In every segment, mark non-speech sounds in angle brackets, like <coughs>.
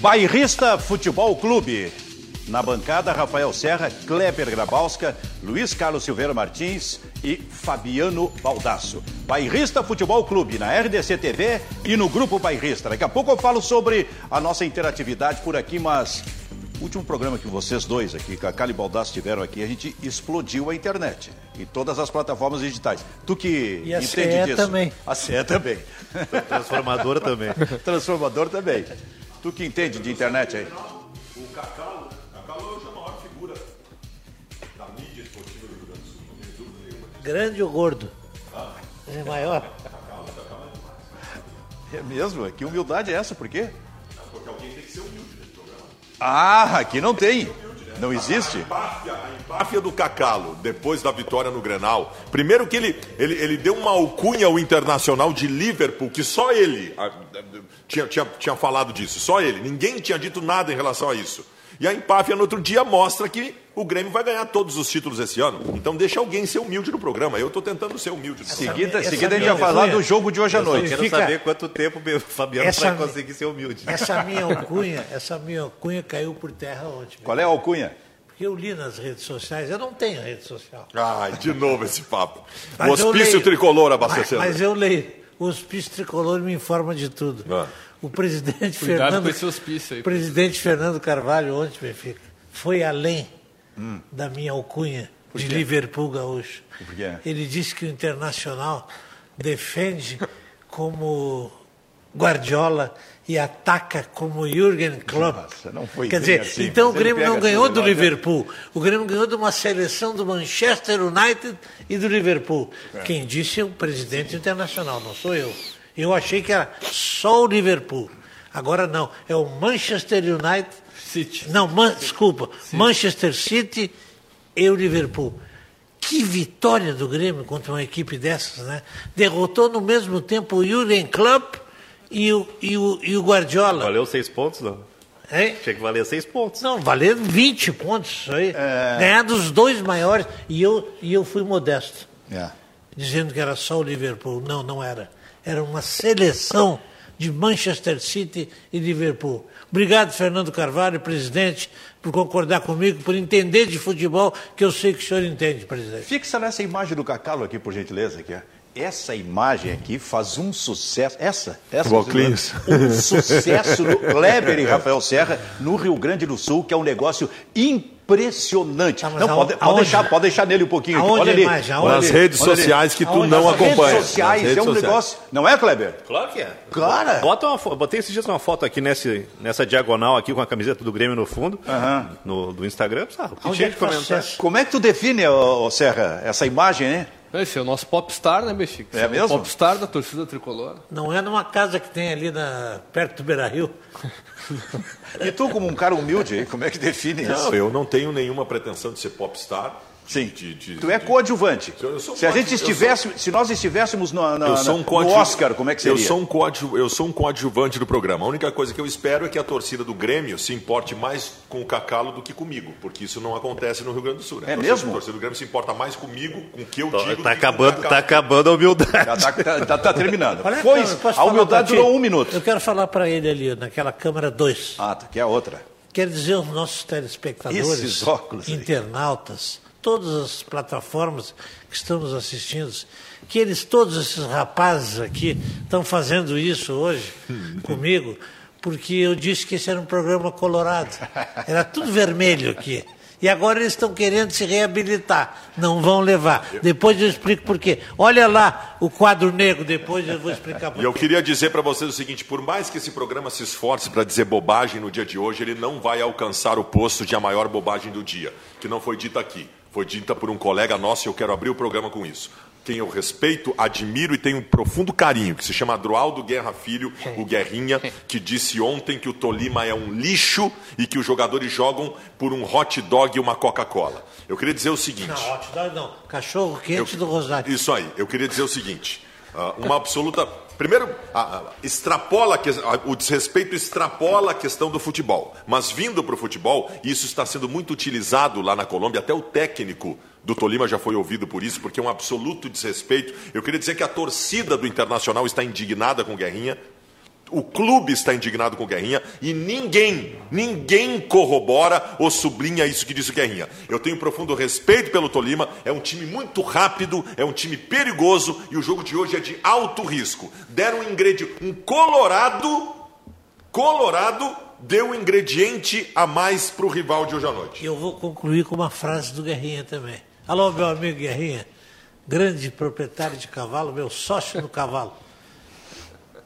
Bairrista Futebol Clube. Na bancada, Rafael Serra, Kleber Grabowska, Luiz Carlos Silveira Martins e Fabiano Baldasso. Bairrista Futebol Clube, na RDC TV e no Grupo Bairrista. Daqui a pouco eu falo sobre a nossa interatividade por aqui, mas o último programa que vocês dois aqui, Cacá e Baldasso, tiveram aqui, a gente explodiu a internet e todas as plataformas digitais. Tu que E a entende CE disso. também. A CE também. Transformadora também. <laughs> Transformador também. Tu que entende de internet aí. O Cacalo, Cacalo hoje é a maior figura da mídia esportiva do Rio Grande do Sul, não tem dúvida nenhuma. Grande ou gordo? É maior. É mesmo? Que humildade é essa? Por quê? Porque alguém tem que ser humilde nesse programa. Ah, aqui não tem. Não existe? A empáfia do Cacalo, depois da vitória no Grenal. Primeiro que ele, ele, ele deu uma alcunha ao Internacional de Liverpool, que só ele ah, tinha, tinha, tinha falado disso, só ele. Ninguém tinha dito nada em relação a isso. E a empáfia no outro dia mostra que o Grêmio vai ganhar todos os títulos esse ano. Então deixa alguém ser humilde no programa. Eu estou tentando ser humilde. No programa. Seguida, essa seguida a gente vai falar do jogo de hoje à Eu noite. quero Fica- saber quanto tempo o Fabiano Essa- vai conseguir ser humilde. Essa minha <laughs> alcunha, essa minha alcunha caiu por terra ontem. Qual é a alcunha? Porque eu li nas redes sociais, eu não tenho rede social. Ai, de novo esse papo. <laughs> O Mas eu hospício leio. tricolor Mas, abastecendo. mas eu leio. O hospício tricolor me informa de tudo. Ah. O presidente Cuidado Fernando, com esse hospício aí. o presidente Fernando Carvalho ontem, Benfica, foi além da minha alcunha de? Liverpool gaúcho. Ele disse que o Internacional defende como Guardiola e ataca como Jürgen Klopp. Nossa, não foi Quer dizer, assim, então o mas ele Grêmio não ganhou do. Liverpool. O Grêmio ganhou de uma seleção do Manchester United e do Liverpool. Quem disse é o presidente internacional, não sou eu. Eu achei que era só o Liverpool. Agora não, é o Manchester United. City. Não, Man- desculpa, Manchester City e o Liverpool. Que vitória do Grêmio contra uma equipe dessas, né? Derrotou no mesmo tempo o Jürgen Klopp e o, e o, e o Guardiola. Valeu seis pontos, não? Hein? Tinha que valer seis pontos. Não, valeu 20 pontos isso aí. Ganhar dos dois maiores. E eu, e eu fui modesto, É. dizendo que era só o Liverpool. Não, não era. Era uma seleção de Manchester City e Liverpool. Obrigado, Fernando Carvalho, presidente, por concordar comigo, por entender de futebol, que eu sei que o senhor entende, presidente. Fixa nessa imagem do Cacalo aqui, por gentileza. Aqui, ó. Essa imagem aqui faz um sucesso. Essa, essa um sucesso do Kleber e Rafael Serra no Rio Grande do Sul, que é um negócio impressionante. Tá, mas não, aon- pode, pode deixar, pode deixar nele um pouquinho. aqui. Aonde Olha a ali. imagem? Olha Aonde? Nas redes Olha ali. sociais que tu Aonde? não Nas redes acompanha. Redes sociais, redes é um sociais. negócio. Não é, Kleber? Claro que é. Cara. Bota uma botei esses dias uma foto aqui nesse, nessa diagonal aqui com a camiseta do Grêmio no fundo, no, do Instagram. Sabe? Tinha é de? Como é que tu define, ô, ô, Serra, essa imagem, né? Esse é o nosso popstar, né, Bexiga? É mesmo? O popstar da torcida tricolor. Não é numa casa que tem ali na, perto do Beira Rio. <laughs> E tu, como um cara humilde, como é que define isso? Não, eu não tenho nenhuma pretensão de ser popstar. Sim. De- de- tu é coadjuvante. Eu sou Se a gente estivesse, se nós estivéssemos no, na- sou um no coadju- Oscar, como é que seria? Eu sou, um coadju... eu sou um coadjuvante do programa. A única coisa que eu espero é que a torcida do Grêmio se importe mais com o Cacalo do que comigo, porque isso não acontece no Rio Grande do Sul. né? É A torcida- mesmo? A torcida do Grêmio se importa mais comigo, com o que eu Tá, digo. do tá que acabando, tá acabando a humildade. Já tá, tá- tá- tá terminando. Olha, posso a humildade durou um minuto. Eu quero falar para ele ali, naquela câmera 2. Ah, tu quer outra. Quero dizer aos nossos telespectadores, Esses óculos aí. internautas, todas as plataformas que estamos assistindo, que eles, todos esses rapazes aqui, estão fazendo isso hoje <laughs> comigo, porque eu disse que esse era um programa colorado. Era tudo vermelho aqui. E agora eles estão querendo se reabilitar. Não vão levar. Depois eu explico por quê. Olha lá o quadro negro, depois eu vou explicar por E eu queria dizer para vocês o seguinte: por mais que esse programa se esforce para dizer bobagem no dia de hoje, ele não vai alcançar o posto de a maior bobagem do dia, que não foi dita aqui. Foi dita por um colega nosso e eu quero abrir o programa com isso. Quem eu respeito, admiro e tenho um profundo carinho, que se chama Adroaldo Guerra Filho, o Guerrinha, que disse ontem que o Tolima é um lixo e que os jogadores jogam por um hot dog e uma Coca-Cola. Eu queria dizer o seguinte. Não, hot dog não. Cachorro quente do Rosário. Isso aí, eu queria dizer o seguinte: uma absoluta. Primeiro, ah, ah, extrapola ah, o desrespeito extrapola a questão do futebol. Mas vindo para o futebol, isso está sendo muito utilizado lá na Colômbia, até o técnico do Tolima já foi ouvido por isso, porque é um absoluto desrespeito. Eu queria dizer que a torcida do Internacional está indignada com Guerrinha. O clube está indignado com o Guerrinha e ninguém, ninguém corrobora ou sublinha isso que disse o Guerrinha. Eu tenho profundo respeito pelo Tolima, é um time muito rápido, é um time perigoso e o jogo de hoje é de alto risco. Deram um ingrediente, um colorado, colorado deu um ingrediente a mais para o rival de hoje à noite. Eu vou concluir com uma frase do Guerrinha também. Alô, meu amigo Guerrinha, grande proprietário de cavalo, meu sócio no cavalo.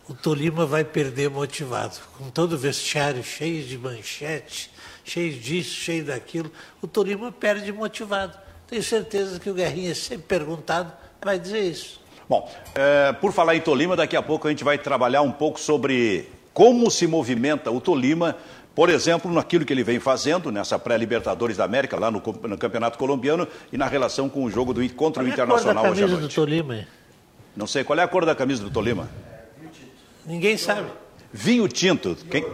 O Tolima vai perder motivado, com todo o vestiário cheio de manchete, cheio disso, cheio daquilo. O Tolima perde motivado. Tenho certeza que o Guerrinha, sempre perguntado, vai dizer isso. Bom, é, por falar em Tolima, daqui a pouco a gente vai trabalhar um pouco sobre como se movimenta o Tolima, por exemplo, naquilo que ele vem fazendo nessa pré-Libertadores da América, lá no, no, Campeonato Colombiano, e na relação com o jogo do, contra qual o Internacional é a cor da hoje à camisa noite. do Tolima? Não sei, qual é a cor da camisa do Tolima? Ninguém sabe. Vinho tinto. Quem...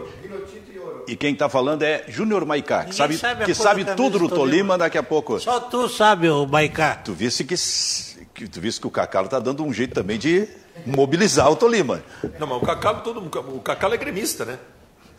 E quem está falando é Júnior Maicá, que sabe, sabe que sabe tudo do do Tolima. Tolima daqui a pouco. Só tu sabe, o Maicá. Tu visse que, que, tu visse que o Cacalo está dando um jeito também de mobilizar o Tolima. Não, mas o Cacalo, todo, o Cacalo é gremista, né?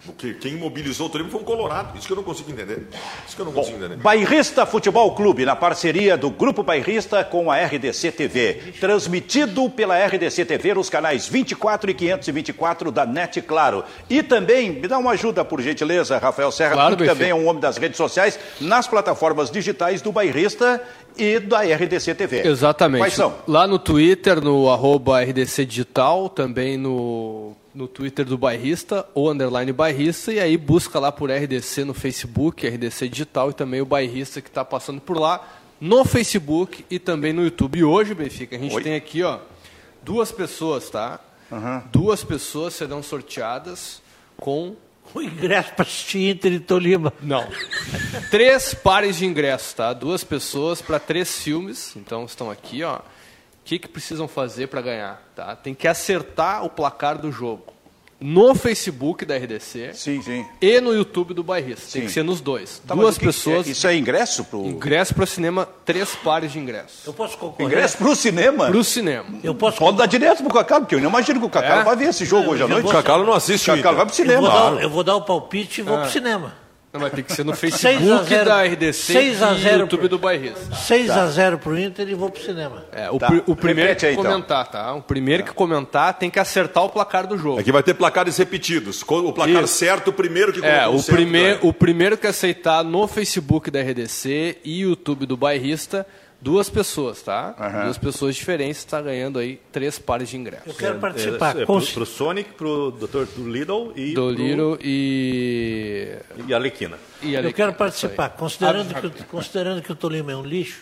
O que, quem mobilizou o Tolima foi um colorado. Isso que eu não consigo entender. Isso que eu não consigo entender. Bairrista Futebol Clube, na parceria do Grupo Bairrista com a RDC TV. Transmitido pela RDC TV nos canais 24 e 524 da NET Claro. E também, me dá uma ajuda, por gentileza, Rafael Serra, Claro, que também é um homem das redes sociais, nas plataformas digitais do Bairrista e da RDC TV. Exatamente. Quais são? Lá no Twitter, no arroba RDC Digital, também no, no Twitter do Bairrista, ou underline Bairrista, e aí busca lá por RDC no Facebook, RDC Digital, e também o Bairrista que está passando por lá, no Facebook e também no YouTube. E hoje, Benfica, a gente Oi. tem aqui, ó, duas pessoas, tá? Duas pessoas serão sorteadas com O ingresso para assistir Inter e Tolima. não. três pares de ingressos, tá? Duas pessoas para três filmes. Então estão aqui, ó. O que, que precisam fazer para ganhar? Tá? Tem que acertar o placar do jogo no Facebook da RDC Sim, sim. e no YouTube do Bairrista. Tem que ser nos dois. Tá, Duas o que- pessoas. Isso é ingresso pro. Ingresso para cinema, três pares de ingressos. Eu posso concorrer? Ingresso pro cinema? Para o cinema. Eu posso Pode dar direto pro Cacalo, porque eu não imagino que o Cacalo É? vai ver esse jogo Não, hoje à eu noite. O Cacalo não assiste o Cacalo vai pro eu cinema. vou, dar, eu vou dar o palpite e vou pro cinema. Não, mas tem que ser no <laughs> 6 a Facebook 0. da RDC 6 a e 0 no YouTube do Bairrista. 6 a 0 pro Inter e vou pro cinema. É, o, Tá. pri- o primeiro Repete que aí, então. comentar, tá? O primeiro que comentar tem que acertar o placar do jogo. Aqui vai ter placares repetidos. O placar Isso. certo, o primeiro que É, o, ganha. o primeiro que aceitar no Facebook da RDC e YouTube do Bairrista, duas pessoas, tá? Duas pessoas diferentes, está ganhando aí três pares de Eu ingressos. quero participar. É, é, Cons- pro, pro Sonic, pro Dr. do Lidl e Do pro- e... e a Alequina. e Eu ali- quero participar. Considerando que, o- considerando que o Tolima é um lixo,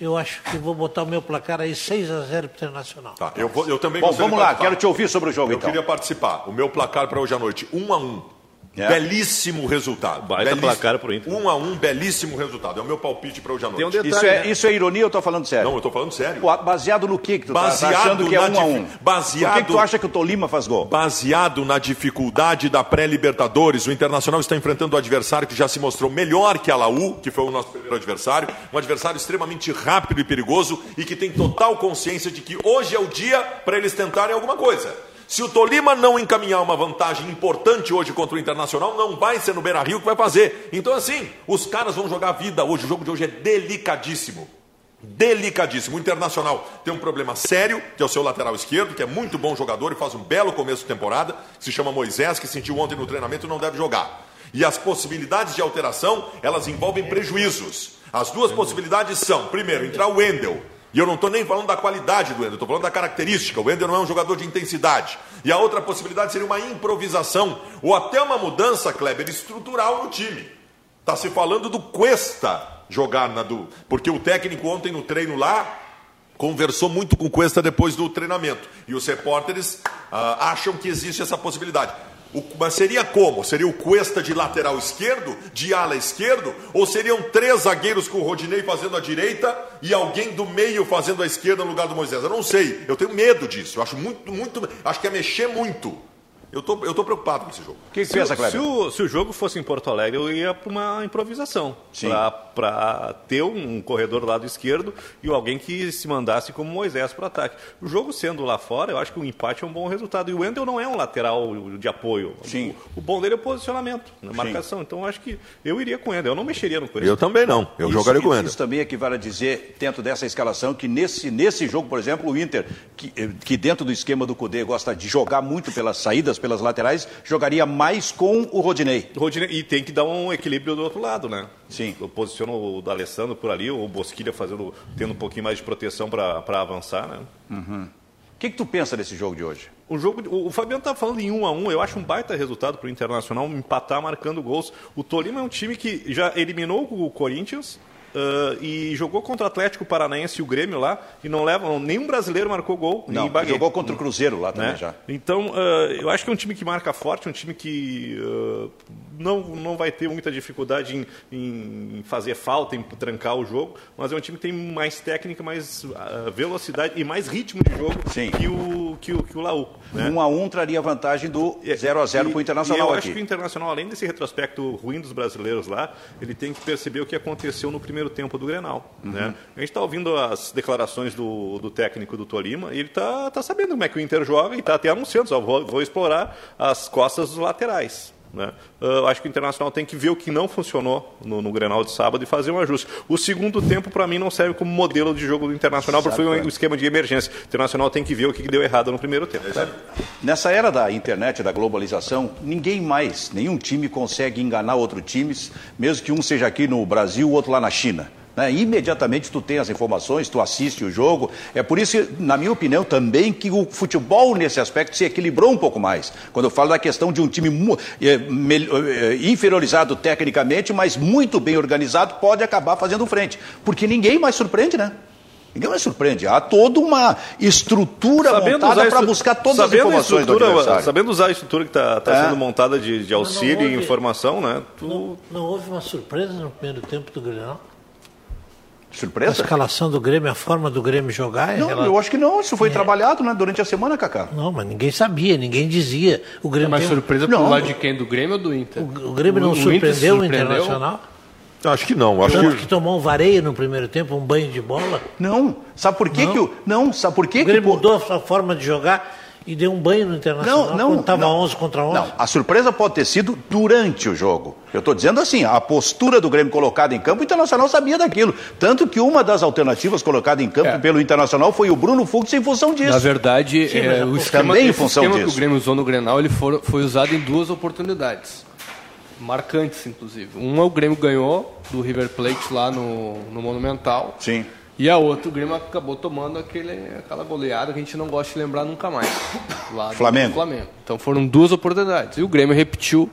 eu acho que vou botar o meu placar aí 6 a 0 pro Internacional. Tá, eu, vou- eu também Bom, vamos lá, participar. quero te ouvir sobre o jogo Eu então. queria participar. O meu placar para hoje à noite, 1 a 1 É. Belíssimo resultado. Baita placar pro Inter. 1 a 1 belíssimo resultado. É o meu palpite para hoje à noite. Tem um detalhe, Isso é, né? isso é ironia ou eu tô falando sério? Não, eu estou falando sério. Pô, Baseado no que que tu tá- Baseado tá achando que é na um a um? baseado- Por que, que tu acha que o Tolima faz gol? Baseado na dificuldade da pré-Libertadores, o Internacional está enfrentando um adversário que já se mostrou melhor que a Laú, que foi o nosso primeiro adversário, um adversário extremamente rápido e perigoso e que tem total consciência de que hoje é o dia para eles tentarem alguma coisa. Se o Tolima não encaminhar uma vantagem importante hoje contra o Internacional, não vai ser no Beira-Rio que vai fazer. Então assim, os caras vão jogar vida hoje, o jogo de hoje é delicadíssimo. Delicadíssimo. O Internacional tem um problema sério, que é o seu lateral esquerdo, que é muito bom jogador e faz um belo começo de temporada, se chama Moisés, que sentiu ontem no treinamento e não deve jogar. E as possibilidades de alteração, elas envolvem prejuízos. As duas possibilidades são, primeiro, entrar o Wendel. E eu não estou nem falando da qualidade do Wendel, estou falando da característica. O Wendel não é um jogador de intensidade. E a outra possibilidade seria uma improvisação, ou até uma mudança, Kleber, estrutural no time. Está se falando do Cuesta jogar na do. Porque o técnico ontem no treino lá conversou muito com o Cuesta depois do treinamento. E os repórteres ah, acham que existe essa possibilidade. O- mas seria como? Seria o Cuesta de lateral esquerdo, de ala esquerdo? Ou seriam três zagueiros com o Rodinei fazendo a direita e alguém do meio fazendo a esquerda no lugar do Moisés? Eu não sei. Eu tenho medo disso. Eu acho muito, muito. Acho que é mexer muito. Eu tô, eu tô preocupado com esse jogo. O que, que Se, pensa, o- se, o, se o jogo fosse em Porto Alegre, eu ia para uma improvisação. Sim. Para para ter um corredor do lado esquerdo e alguém que se mandasse como Moisés para o ataque. O jogo sendo lá fora, eu acho que o empate é um bom resultado. E o Wendel não é um lateral de apoio. Sim. O, o bom dele é o posicionamento, na marcação. Então eu acho que eu iria com o Wendel. Eu não mexeria no Corinthians. Eu também não. Eu Isso- jogaria com o isso- Ender. Isso também equivale a dizer, dentro dessa escalação, que nesse, nesse jogo, por exemplo, o Inter, que, eh, que dentro do esquema do Cudê gosta de jogar muito pelas saídas, pelas laterais, jogaria mais com o Rodinei. Rodinei- E tem que dar um equilíbrio do outro lado, né? Sim. Eu posiciono o D'Alessandro por ali, ou o Bosquilha fazendo, tendo um pouquinho mais de proteção para avançar, né? O que, que tu pensa desse jogo de hoje? O jogo, o, o Fabiano tá falando em 1 a 1 eu acho um baita resultado para o Internacional empatar marcando gols. O Tolima é um time que já eliminou o Corinthians ah, e jogou contra o Atlético Paranaense e o Grêmio lá e não leva, nenhum brasileiro marcou gol. Não, jogou contra o Cruzeiro lá também né? já. Então, ah, eu acho que é um time que marca forte, um time que ah, não, não vai ter muita dificuldade em, em fazer falta, em trancar o jogo, mas é um time que tem mais técnica, mais velocidade e mais ritmo de jogo Sim. que o, que o, que o Laú. Né? Um a um traria vantagem do 0 a 0 E- para o e Internacional eu aqui. acho que o Internacional, além desse retrospecto ruim dos brasileiros lá, ele tem que perceber o que aconteceu no primeiro tempo do Grenal. Uhum. Né? A gente está ouvindo as declarações do, do técnico do Tolima e ele está tá sabendo como é que o Inter joga e está até anunciando, só vou, vou explorar as costas dos laterais. Né? Ah, Eu acho que o Internacional tem que ver o que não funcionou no, no Grenal de sábado e fazer um ajuste. O segundo tempo, para mim, não serve como modelo de jogo do Internacional, porque foi um, um esquema de emergência. O Internacional tem que ver o que deu errado no primeiro tempo. Nessa era da internet, da globalização, ninguém mais, nenhum time consegue enganar outro time, mesmo que um seja aqui no Brasil, o outro lá na China. Né? Imediatamente tu tem as informações, tu assiste o jogo. É por isso, que, na minha opinião, também que o futebol nesse aspecto se equilibrou um pouco mais. Quando eu falo da questão de um time eh, eh, inferiorizado tecnicamente, mas muito bem organizado, pode acabar fazendo frente. Porque ninguém mais surpreende, né? Ninguém mais surpreende. Há toda uma estrutura montada para buscar todas as sabendo informações do estrutura- adversário. Sabendo usar a estrutura que está É. sendo montada de, de auxílio houve- e informação, né? Tu- Não, não houve uma surpresa no primeiro tempo do Grenal? A Surpresa? escalação do Grêmio, a forma do Grêmio jogar? Não, ela- eu acho que não. Isso foi trabalhado né, durante a semana, Cacá. Não, mas ninguém sabia, ninguém dizia. O Grêmio, Mas tem- surpresa Não. pro lado de quem? Do Grêmio ou do Inter? o, o Grêmio não O- Inter surpreendeu o surpreendeu? Internacional? Acho que não. Acho Tanto que que tomou um vareio no primeiro tempo, um banho de bola. Não. Sabe por que Não. que o. Não, sabe por que O que. Grêmio pô- mudou a sua forma de jogar e deu um banho no Internacional Não, não. quando estava não. 11 contra 11. Não, a surpresa pode ter sido durante o jogo. Eu estou dizendo assim, a postura do Grêmio colocada em campo, o Internacional sabia daquilo. Tanto que uma das alternativas colocadas em campo É. pelo Internacional foi o Bruno Fux em função disso. Na verdade, Sim, é, o esquema, Também em função esquema que disso. o Grêmio usou no Grenal ele for- foi usado em duas oportunidades. Marcantes, inclusive. Uma o Grêmio ganhou do River Plate lá no, no Monumental. Sim. E a outra, o Grêmio acabou tomando aquele, aquela goleada que a gente não gosta de lembrar nunca mais. <coughs> Lá do Flamengo. Flamengo. Então foram duas oportunidades. E o Grêmio repetiu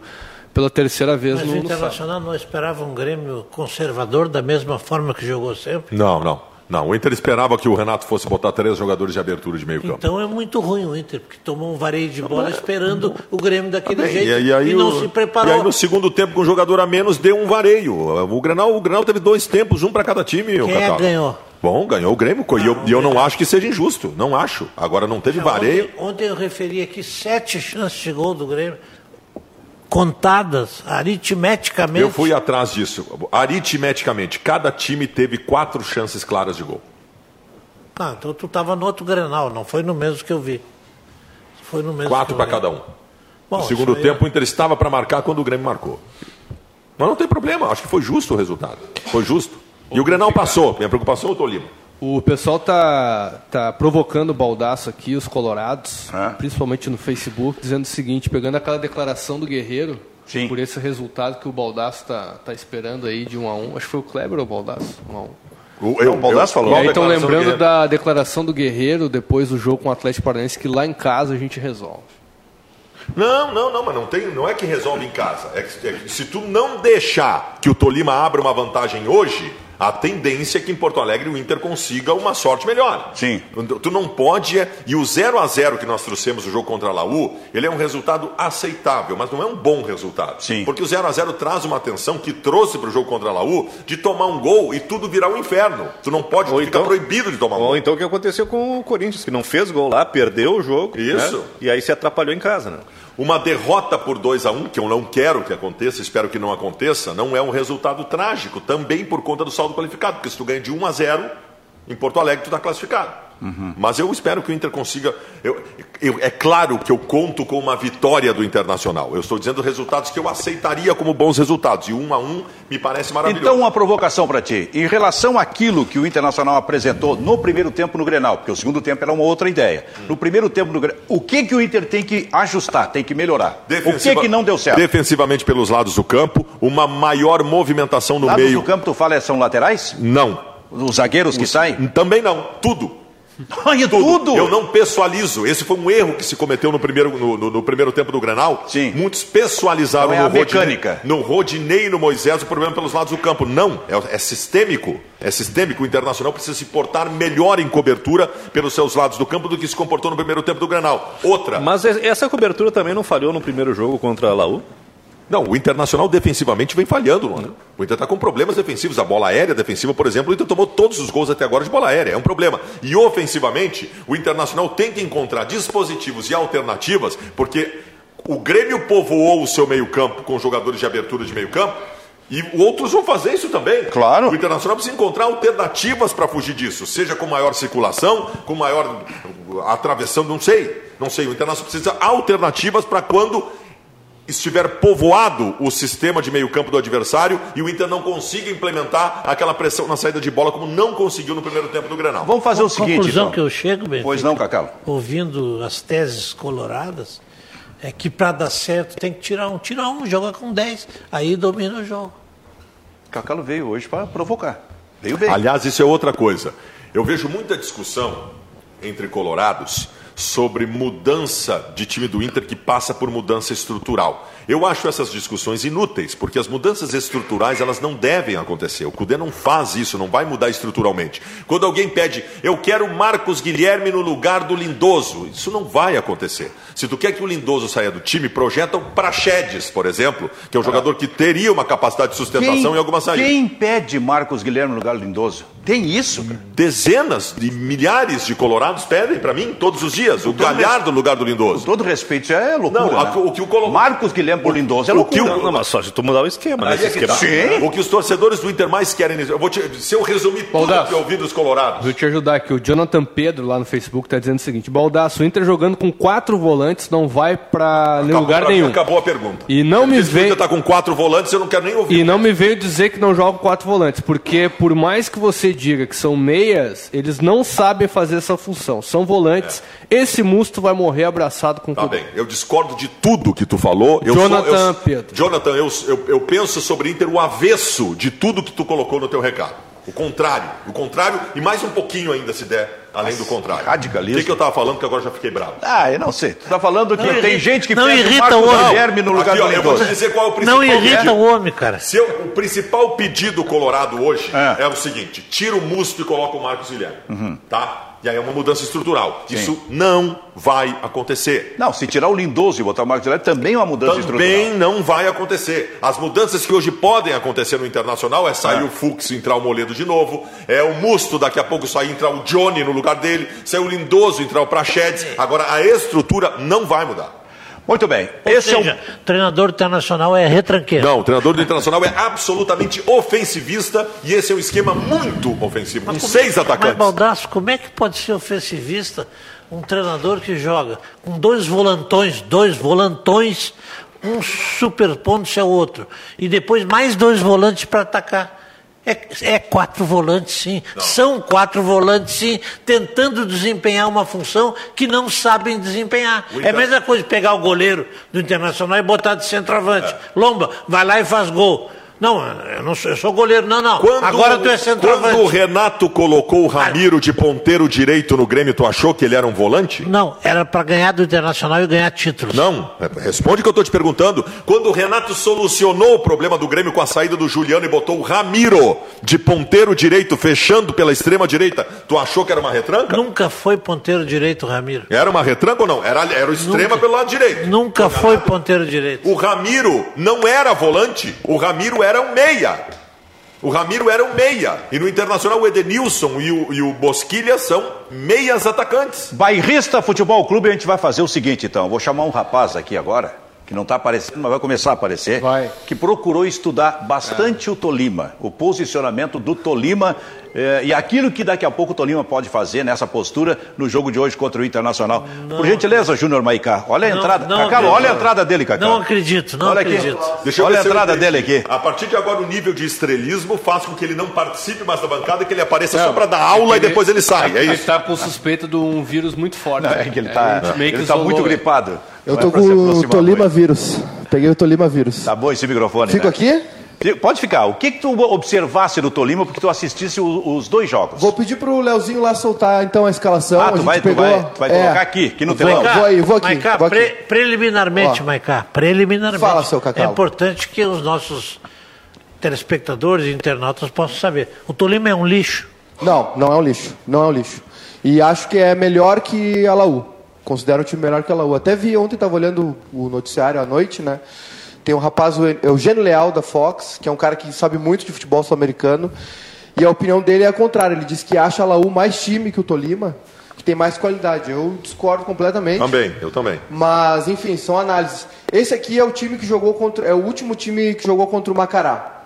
pela terceira vez Mas no, o no sábado. Internacional não esperava um Grêmio conservador da mesma forma que jogou sempre. Não, não. Não, o Inter esperava que o Renato fosse botar três jogadores de abertura de meio campo. Então é muito ruim o Inter, porque tomou um vareio de bola esperando o Grêmio daquele Bem, jeito e, e aí não o- se E preparou. aí no segundo tempo, com um jogador a menos, deu um vareio. O Grenal, o Grenal teve dois tempos, um para cada time. Quem é ganhou? Bom, ganhou o Grêmio. E eu, eu não acho que seja injusto. Não acho. Agora não teve vareio. Ontem, ontem eu referi aqui sete chances de gol do Grêmio, contadas aritmeticamente. Eu fui atrás disso. Aritmeticamente, cada time teve quatro chances claras de gol. Ah, então tu estava no outro Grenal, não foi no mesmo que eu vi. Foi no mesmo Quatro para cada um. Bom, no segundo aí- tempo, o Inter estava para marcar quando o Grêmio marcou. Mas não tem problema, acho que foi justo o resultado. Foi justo. E o Grenal passou. Minha preocupação é o Tolima. O pessoal tá, tá provocando o baldaço aqui, os colorados, É. principalmente no Facebook, dizendo o seguinte, pegando aquela declaração do Guerreiro, Sim. por esse resultado que o baldaço tá, tá esperando aí de um a um. Acho que foi o Kleber ou o baldaço? Um a um. O, eu, o Baldassi falou. E aí estão lembrando da declaração do Guerreiro depois do jogo com o Atlético Paranaense, que lá em casa a gente resolve. Não, não, não, mas não, tem, não é que resolve em casa. É que, é que se tu não deixar que o Tolima abra uma vantagem hoje, A tendência é que em Porto Alegre o Inter consiga uma sorte melhor. Sim. Tu não pode. é- E o 0 a 0 que nós trouxemos no jogo contra a Laú, ele é um resultado aceitável, mas não é um bom resultado. Sim. Porque o 0 a 0 traz uma atenção que trouxe para o jogo contra a Laú de tomar um gol e tudo virar um inferno. Tu não pode, Ou tu fica então- proibido de tomar um Ou gol. então o que aconteceu com o Corinthians, que não fez gol lá, perdeu o jogo. Isso. né? E aí se atrapalhou em casa, né? Uma derrota por 2 a 1 que eu não quero que aconteça, espero que não aconteça, não é um resultado trágico, também por conta do saldo qualificado, porque se tu ganha de 1 a 0 em Porto Alegre, tu está classificado. Mas eu espero que o Inter consiga. eu- eu- é claro que eu conto com uma vitória do Internacional. Eu estou dizendo resultados que eu aceitaria como bons resultados. E 1 a 1 me parece maravilhoso. Então, uma provocação para ti. Em relação àquilo que o Internacional apresentou no primeiro tempo no Grenal, porque o segundo tempo era uma outra ideia. No primeiro tempo no Grenal, o que, que o Inter tem que ajustar, tem que melhorar? O que, Defensiva- que não deu certo? Defensivamente pelos lados do campo, uma maior movimentação no Lados meio. do campo, tu fala, são laterais? Não. Os zagueiros que saem? Também não. Tudo. <laughs> Olha, tudo! Eu não pessoalizo. Esse foi um erro que se cometeu no primeiro, no, no- no primeiro tempo do Grenal. Sim. Muitos pessoalizaram Então é a no, Rodinei, no Rodinei e no Moisés o problema pelos lados do campo. Não, é, é sistêmico. É sistêmico. O Internacional precisa se portar melhor em cobertura pelos seus lados do campo do que se comportou no primeiro tempo do Grenal. Outra. Mas essa cobertura também não falhou no primeiro jogo contra a Laú? Não, o Internacional defensivamente vem falhando, Luana. O Inter está com problemas defensivos. A bola aérea defensiva, por exemplo, o Inter tomou todos os gols até agora de bola aérea. É um problema. E ofensivamente, o Internacional tem que encontrar dispositivos e alternativas, porque o Grêmio povoou o seu meio-campo com jogadores de abertura de meio-campo. E outros vão fazer isso também. Claro. O Internacional precisa encontrar alternativas para fugir disso, seja com maior circulação, com maior atravessão, não sei. Não sei. O Internacional precisa de alternativas para quando estiver povoado o sistema de meio-campo do adversário e o Inter não consiga implementar aquela pressão na saída de bola como não conseguiu no primeiro tempo do Grenal. Vamos fazer o A seguinte, conclusão então. que eu chego, Benfica, Pois não, Cacau. ouvindo as teses coloradas, é que para dar certo tem que tirar um. Tira um, joga com 10, aí domina o jogo. Cacau veio hoje para provocar. Veio bem. Aliás, isso é outra coisa. Eu vejo muita discussão entre colorados sobre mudança de time do Inter que passa por mudança estrutural. Eu acho essas discussões inúteis, porque as mudanças estruturais elas não devem acontecer. O Cudê não faz isso, não vai mudar estruturalmente. Quando alguém pede, eu quero Marcos Guilherme no lugar do Lindoso, isso não vai acontecer. Se tu quer que o Lindoso saia do time, projeta o Praxedes, por exemplo, que é um jogador que teria uma capacidade de sustentação e alguma saída. quem pede Marcos Guilherme no lugar do Lindoso? Tem isso, cara. Dezenas de milhares de colorados pedem para mim todos os dias. O Galhardo no lugar do Com Lindoso. todo respeito, é loucura. Não, né? o que o Colo- Marcos Guilherme é o que loucura. o- Não, mas só se tu mudar o esquema, né? É que esquema- tá. Sim. O que os torcedores do Inter mais querem. Eu vou te, se eu resumir tudo Baldasso. que eu ouvi dos colorados. Vou te ajudar aqui. O Jonathan Pedro lá no Facebook tá dizendo o seguinte: Baldaço, o Inter jogando com quatro volantes não vai Acabou lugar pra mim, nenhum. Acabou a pergunta. E não me Diz que o vem- Inter tá com quatro volantes, eu não quero nem ouvir. E não me veio dizer que não joga com quatro volantes, porque por mais que você diga que são meias, eles não sabem fazer essa função. São volantes. Esse musto vai morrer abraçado com Tá tudo. bem, eu discordo de tudo que tu falou. Eu Jonathan sou, eu, Pedro. Jonathan, eu, eu, eu penso sobre Inter o avesso de tudo que tu colocou no teu recado. O contrário. O contrário e mais um pouquinho ainda, se der, além do contrário. radicalismo. O que, que eu tava falando que agora já fiquei bravo? Ah, eu não sei. Tu tá falando que Não tem irrita- gente que não irrita o homem. Guilherme no lugar Aqui, ó, do eu vou te dizer qual é o principal Não irrita pedido. o homem, cara. Se eu- o principal pedido colorado hoje É. é. o seguinte: tira o Musto e coloca o Marcos Guilherme. Uhum. Tá? E aí é uma mudança estrutural. Isso não vai acontecer. Não, se tirar o Lindoso e botar o Marcos Guilherme, também é uma mudança Também estrutural. não vai acontecer. As mudanças que hoje podem acontecer no Internacional é sair o Fux e entrar o Moledo de novo, é o Musto daqui a pouco sair e entrar o Johnny no lugar dele, sair o Lindoso entrar o Prachedes. Agora a estrutura não vai mudar. Muito bem. Ou Esse é seja, o... treinador internacional é retranqueiro. Não, o treinador do Internacional é absolutamente ofensivista e esse é um esquema muito ofensivo, com seis Mas, atacantes. Baldasso, como é que pode ser ofensivista um treinador que joga com dois volantões, dois volantões, um superpondo-se ao outro, e depois mais dois volantes para atacar? É, é quatro volantes, sim. São quatro volantes, sim, tentando desempenhar uma função que não sabem desempenhar. O É a mesma coisa pegar o goleiro do Internacional e botar de centroavante. Lomba, vai lá e faz gol. Não, eu não sou, eu sou goleiro, não, não. Quando, Agora tu é centroavante. quando o Renato colocou o Ramiro de ponteiro direito no Grêmio, tu achou que ele era um volante? Não, era para ganhar do Internacional e ganhar títulos. Não, responde o que eu estou te perguntando. Quando o Renato solucionou o problema do Grêmio com a saída do Juliano e botou o Ramiro de ponteiro direito, fechando pela extrema direita, tu achou que era uma retranca? Nunca foi ponteiro direito, Ramiro. Era uma retranca ou não? Era, era o extrema Nunca- pelo lado direito. Nunca foi ponteiro direito. O Ramiro não era volante, o Ramiro era um meia. O Ramiro era um meia. E no Internacional o Edenilson e o, e o Bosquilha são meias atacantes. Bairrista Futebol Clube, a gente vai fazer o seguinte, então. Eu Vou chamar um rapaz aqui agora, que não está aparecendo, mas vai começar a aparecer. Vai. Que procurou estudar bastante o Tolima, o posicionamento do Tolima eh, e aquilo que daqui a pouco o Tolima pode fazer nessa postura no jogo de hoje contra o Internacional. Por gentileza, Júnior Maicá, olha a Não, entrada. não Cacalo, olha a entrada dele, Cacalo. Não acredito, não olha acredito. Aqui. Deixa eu olha a entrada dele aqui. A partir de agora, o nível de estrelismo faz com que ele não participe mais da bancada, que ele apareça só para dar aula e depois ele sai. É Ele está com suspeita de um vírus muito forte. Não, é que ele está ele tá isolou muito gripado. Eu Não é pra com se o Tolima vírus. Peguei o Tolima vírus. Tá bom esse microfone, Fico né? aqui? Pode ficar. O que, que tu observasse do Tolima porque tu assistisse o- os dois jogos? Vou pedir pro Leozinho lá soltar então a escalação. Ah, a tu gente vai, tu pegou... vai, tu vai É. colocar aqui, aqui no Vou- telão. vou aí, vou aqui, Maicá, vou aqui. pre- preliminarmente, Ó. Maicá, preliminarmente. Fala, seu Cacau. É importante que os nossos telespectadores e internautas possam saber. O Tolima é um lixo. Não, não é um lixo. Não é um lixo. E acho que é melhor que a Laú. Considero o time melhor que a Laú. Até vi ontem, estava olhando o noticiário à noite, né? Tem um rapaz, o Eugênio Leal, da Fox, que é um cara que sabe muito de futebol sul-americano. E a opinião dele é a contrária. Ele diz que acha a Laú mais time que o Tolima, que tem mais qualidade. Eu discordo completamente. Também, eu também. Mas, enfim, são análises. Esse aqui é o time que jogou contra. É o último time que jogou contra o Macará.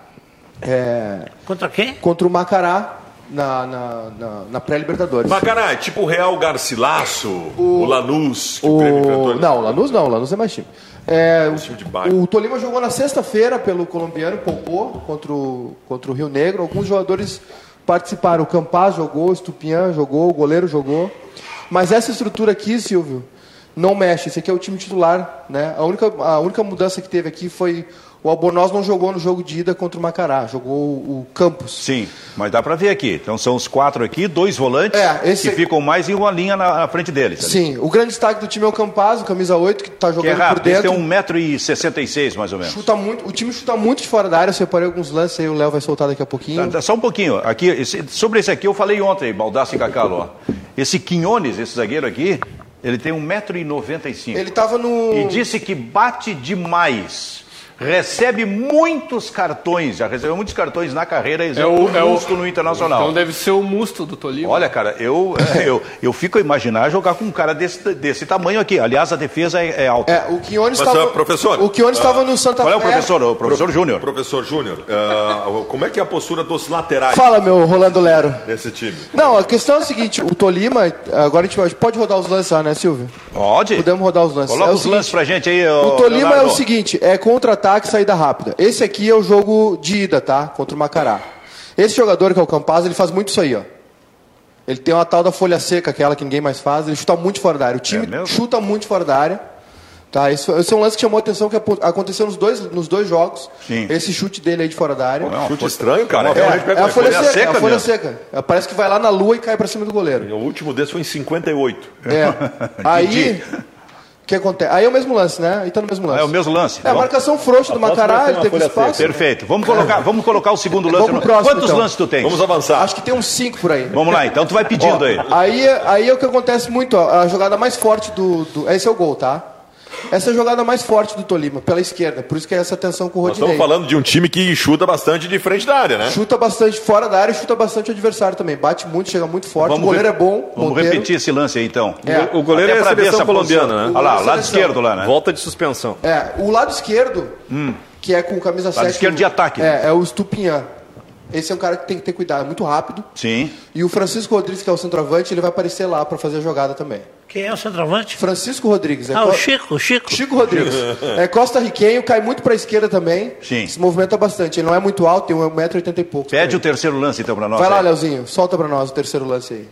É, Contra quem? contra o Macará na, na, na, na pré-Libertadores. Macará, é tipo o Real Garcilasso, o, Lanús, que o. O... Não, o Lanús não, o Lanús é mais time. É, bairro. o, o Tolima jogou na sexta-feira pelo colombiano, poupou contra o, contra o Rio Negro. Alguns jogadores participaram. O Campaz jogou, o Estupian jogou, o goleiro jogou. Mas essa estrutura aqui, Silvio, não mexe. Esse aqui é o time titular. Né? A, única, a única mudança que teve aqui foi o Albornoz não jogou no jogo de ida contra o Macará, jogou o Campos. Sim, mas dá para ver aqui. Então são os quatro aqui, dois volantes É, esse- que ficam mais em uma linha na, na frente deles. ali. Sim, o grande destaque do time é o Campaz, o camisa 8, que está Que é jogando por rápido, esse dentro. tem 1,66m mais ou menos. Chuta muito, o time chuta muito de fora da área. Eu separei alguns lances aí, o Léo vai soltar daqui a pouquinho. Tá, tá, Só um pouquinho. Aqui, esse- sobre esse aqui eu falei ontem, Baldassi e Cacalo. ó. Esse Quinones, esse zagueiro aqui, ele tem 1,95m. Ele tava no. E disse que bate demais. Recebe muitos cartões, já recebeu muitos cartões na carreira, exemplo, é Musto no Internacional. Então deve ser o Musto do Tolima. Olha, cara, eu, <laughs> eu, eu fico a imaginar jogar com um cara desse, desse tamanho aqui. Aliás, a defesa é, é alta. É, o Quiones Mas, estava. ah, professor, O Quiones estava no Santa Qual é o Fé. professor? O professor Júnior. Professor Júnior, ah, como é que é a postura dos laterais Fala, meu Rolando Lero. desse time? Não, a questão é a seguinte: o Tolima. Agora a gente pode- rodar os lances lá, né, Silvio? Pode. Podemos rodar os lances. Coloca É o os seguinte, lances pra gente aí. O Tolima é o Leonardo. seguinte: é contra-ataque e saída rápida. Esse aqui é o jogo de ida, tá? Contra o Macará. Esse jogador que é o Campaz, ele faz muito isso aí, ó. Ele tem uma tal da folha seca, aquela que ninguém mais faz. Ele chuta muito fora da área. O time É chuta muito fora da área. Tá, esse, esse é um lance que chamou a atenção que aconteceu nos dois, nos dois jogos. Sim. Esse chute dele aí de fora da área. Não, Chute estranho, cara. É, É, pegou é a folha, folha seca, seca é a folha seca. É, Parece que vai lá na lua e cai pra cima do goleiro. O último desse foi em 58. É. <laughs> Aí, que acontece? Aí é o mesmo lance, né? Aí tá no mesmo lance. É o mesmo lance. É a marcação frouxa do Macará, ele teve espaço. Perfeito. Vamos colocar, vamos colocar o segundo lance. Vamos pro próximo, Quantos então. lances tu tens? Vamos avançar. Acho que tem uns cinco por aí. Vamos lá, então tu vai pedindo aí. Aí, aí é o que acontece muito, ó, a jogada mais forte do, do- Esse é o gol, tá? Essa é a jogada mais forte do Tolima, pela esquerda. Por isso que é essa tensão com o Nós estamos Rodinei. falando de um time que chuta bastante de frente da área, né? Chuta bastante fora da área e chuta bastante o adversário também. Bate muito, chega muito forte. o goleiro é bom. Vamos Monteiro. repetir esse lance aí então. É. O goleiro Até é a pra ver seleção colombiana, né? Olha lá, O lado esquerdo lá, né? Volta de suspensão. É, o lado esquerdo, que é com camisa 7. esquerdo de ataque. É, é o Stupinhan. Esse é um cara que tem que ter cuidado, é muito rápido. Sim. E o Francisco Rodrigues, que é o centroavante, ele vai aparecer lá para fazer a jogada também. Quem é o centroavante? Francisco Rodrigues. É Ah, o co- Chico, o Chico. Chico Rodrigues. <laughs> É costa riquenho, cai muito para a esquerda também. Sim. Se movimenta bastante. Ele não é muito alto, tem 1,80m e pouco. Pede o terceiro lance então pra nós. Vai lá, aí. Leozinho, solta para nós o terceiro lance aí.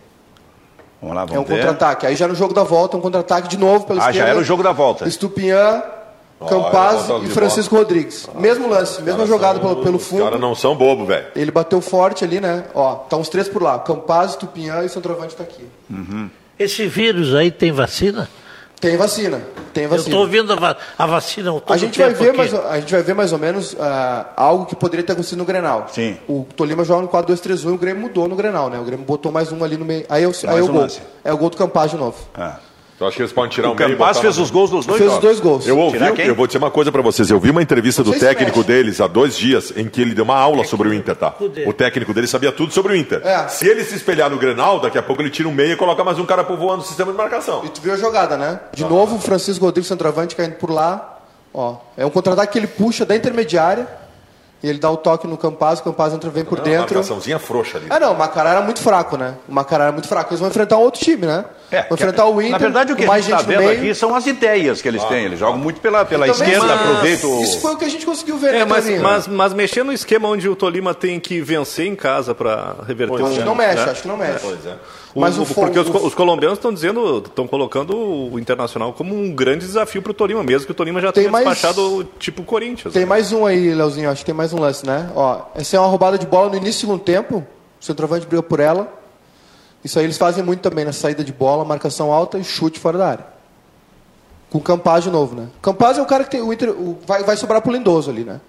Vamos lá, É um vamos contra-ataque. Aí já no jogo da volta, um contra-ataque de novo pela Ah, esquerda. já era o jogo da volta. Estupinhan, Campaz olha, e Francisco Rodrigues. Mesmo lance, mesma jogada pelo, pelo Os fundo. caras não são bobo, velho. Ele bateu forte ali, né? Ó, tá uns três por lá. Campaz, Tupinhã e o centroavante tá aqui. Esse vírus aí tem vacina? Tem vacina, tem Eu vacina. estou ouvindo a, va- a vacina todo A gente, vai ver mais, a gente vai ver mais ou menos ah, algo que poderia ter acontecido no Grenal. Sim. O Tolima joga no 4-2-3-1 e o Grêmio mudou no Grenal, né? O Grêmio botou mais um ali no meio. Aí, eu, aí mais o um gol. lance. É o gol do Campaz de novo. Ah. Eu acho que eles podem tirar O o, meio Campaz botar fez no- os gols nos dois Fez os jogos. dois gols. Eu ouvi, eu vou dizer uma coisa pra vocês. Eu vi uma entrevista do Não técnico mexe. deles há dois dias em que ele deu uma aula sobre o Inter, tá? O técnico dele sabia tudo sobre o Inter. É. Se ele se espelhar no Grenal, daqui a pouco ele tira um meio e coloca mais um cara povoando o sistema de marcação. E tu viu a jogada, né? De novo, o Francisco Rodrigues, centroavante, caindo por lá. Ó, é um contra-ataque que ele puxa da intermediária e ele dá o toque no Campaz, o Campaz entra, vem por Uma dentro. marcaçãozinha frouxa ali. Ah, não, o Macará era muito fraco, né? O Macará era muito fraco. Eles vão enfrentar um outro time, né? É, enfrentar o Inter. Na verdade, o que a gente está vendo meio. aqui são as ideias que eles têm. Eles jogam muito pela, pela Também, esquerda, mas aproveitam. Isso foi o que a gente conseguiu ver, É, né, mas, mas, mas mexer no esquema onde o Tolima tem que vencer em casa para reverter Acho um- que não mexe, né? acho que não mexe. Pois é. O- Mas o, o- porque os, o- os colombianos estão dizendo, estão colocando o Internacional como um grande desafio para o Tolima, mesmo que o Tolima já Tem tenha mais- despachado tipo o Corinthians. Tem mais um aí, Leozinho, acho que tem mais um lance, né? Ó, essa é uma roubada de bola no início do segundo tempo. O centroavante briga por ela. Isso aí eles fazem muito também na saída de bola, marcação alta e chute fora da área. Com o Campaz de novo, né? O Campaz é o cara que tem. O Inter, o- vai, vai sobrar pro Lindoso ali, né?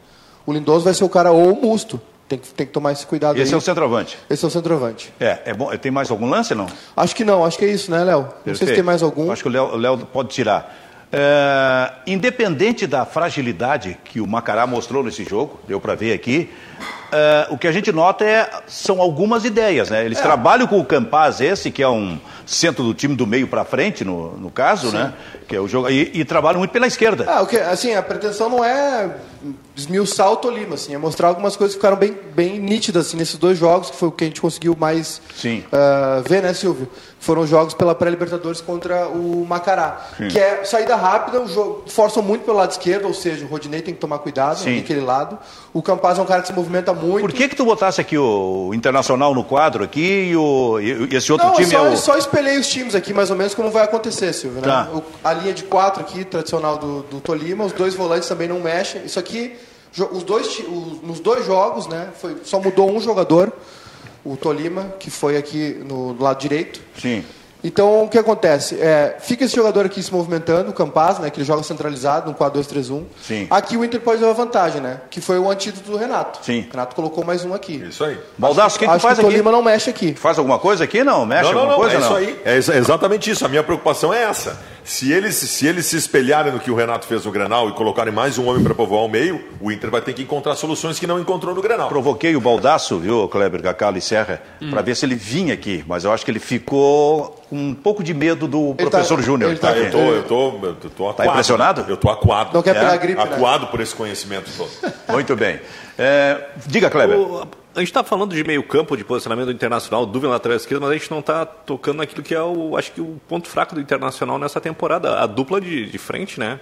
O Lindoso vai ser o cara ou o Musto. Tem que, tem que tomar esse cuidado Esse aí. é o centroavante. Esse é o centroavante. É, é bom. Tem mais algum lance, não? Acho que não, acho que é isso, né, Léo? Não sei se tem mais algum. Acho que o Léo, o Léo pode tirar. É, independente da fragilidade que o Macará mostrou nesse jogo, deu para ver aqui, é, o que a gente nota é, são algumas ideias. Né? Eles trabalham com o Campaz, esse, que é um centro do time do meio para frente, no, no caso, né? que é o jogo, e, e trabalham muito pela esquerda. Ah, o que, assim, a pretensão não é esmiuçar o Tolima, assim, é mostrar algumas coisas que ficaram bem, bem nítidas assim, nesses dois jogos, que foi o que a gente conseguiu mais Sim. ah, ver, né, Silvio? Foram jogos pela pré-Libertadores contra o Macará, que é saída rápida, o jogo, forçam muito pelo lado esquerdo, ou seja, o Rodinei tem que tomar cuidado Sim. naquele lado. O Campaz é um cara que se movimenta muito. Por que que tu botasse aqui o Internacional no quadro aqui e, o, e esse outro Não, time só, é o... só espelhei os times aqui, mais ou menos, como vai acontecer, Silvio. Né? Tá. O- a linha de quatro aqui, tradicional do, do Tolima, os dois volantes também não mexem. Isso aqui, os dois, os- nos dois jogos, né, foi, só mudou um jogador, o Tolima, que foi aqui no, do lado direito. Sim. Então, o que acontece? É, fica esse jogador aqui se movimentando, o Campaz, né, que ele joga centralizado, no 4-2-3-1. Sim. Aqui o Inter pode levar vantagem, né? Que foi o antídoto do Renato. Sim. O Renato colocou mais um aqui. Isso aí. Baldasso, o que, que faz que o aqui? Tolima não mexe aqui. Faz alguma coisa aqui? Não, mexe Não, não, alguma não, coisa? é não. isso aí. É exa- exatamente isso. A minha preocupação é essa. Se eles, se eles se espelharem no que o Renato fez no Grenal e colocarem mais um homem para povoar o meio, o Inter vai ter que encontrar soluções que não encontrou no Grenal. Provoquei o Baldaço, viu, Kleber, Gacalo e Serra, Hum. para ver se ele vinha aqui, mas eu acho que ele ficou com um pouco de medo do Ele professor tá- Júnior. tá tá-. Eu tô, eu tô, eu tô acuado. impressionado? Eu tô acuado. Não quer É? pegar gripe, né? Acuado por esse conhecimento todo. Muito bem. É, diga, Kleber. O- a gente está falando de meio campo, de posicionamento internacional, dúvida na lateral esquerda, mas a gente não está tocando naquilo que é o, acho que o ponto fraco do internacional nessa temporada, a dupla de, de frente, né?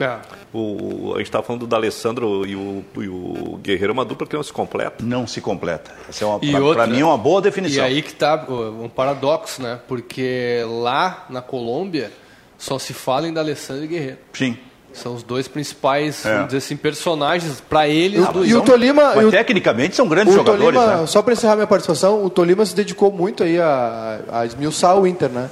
É. O, a gente estava falando do D'Alessandro e o, e o Guerreiro, é uma dupla que não se completa. Não se completa. Essa é uma, E pra mim é uma boa E definição. aí que tá ó, um paradoxo, né? Porque lá na Colômbia só se fala em D'Alessandro e Guerreiro. Sim. São os dois principais, É. vamos dizer assim, personagens para eles do E o Tolima. Mas e o- tecnicamente são grandes O jogadores, Tolima, né? só para encerrar minha participação, o Tolima se dedicou muito aí a, a esmiuçar o Inter, né?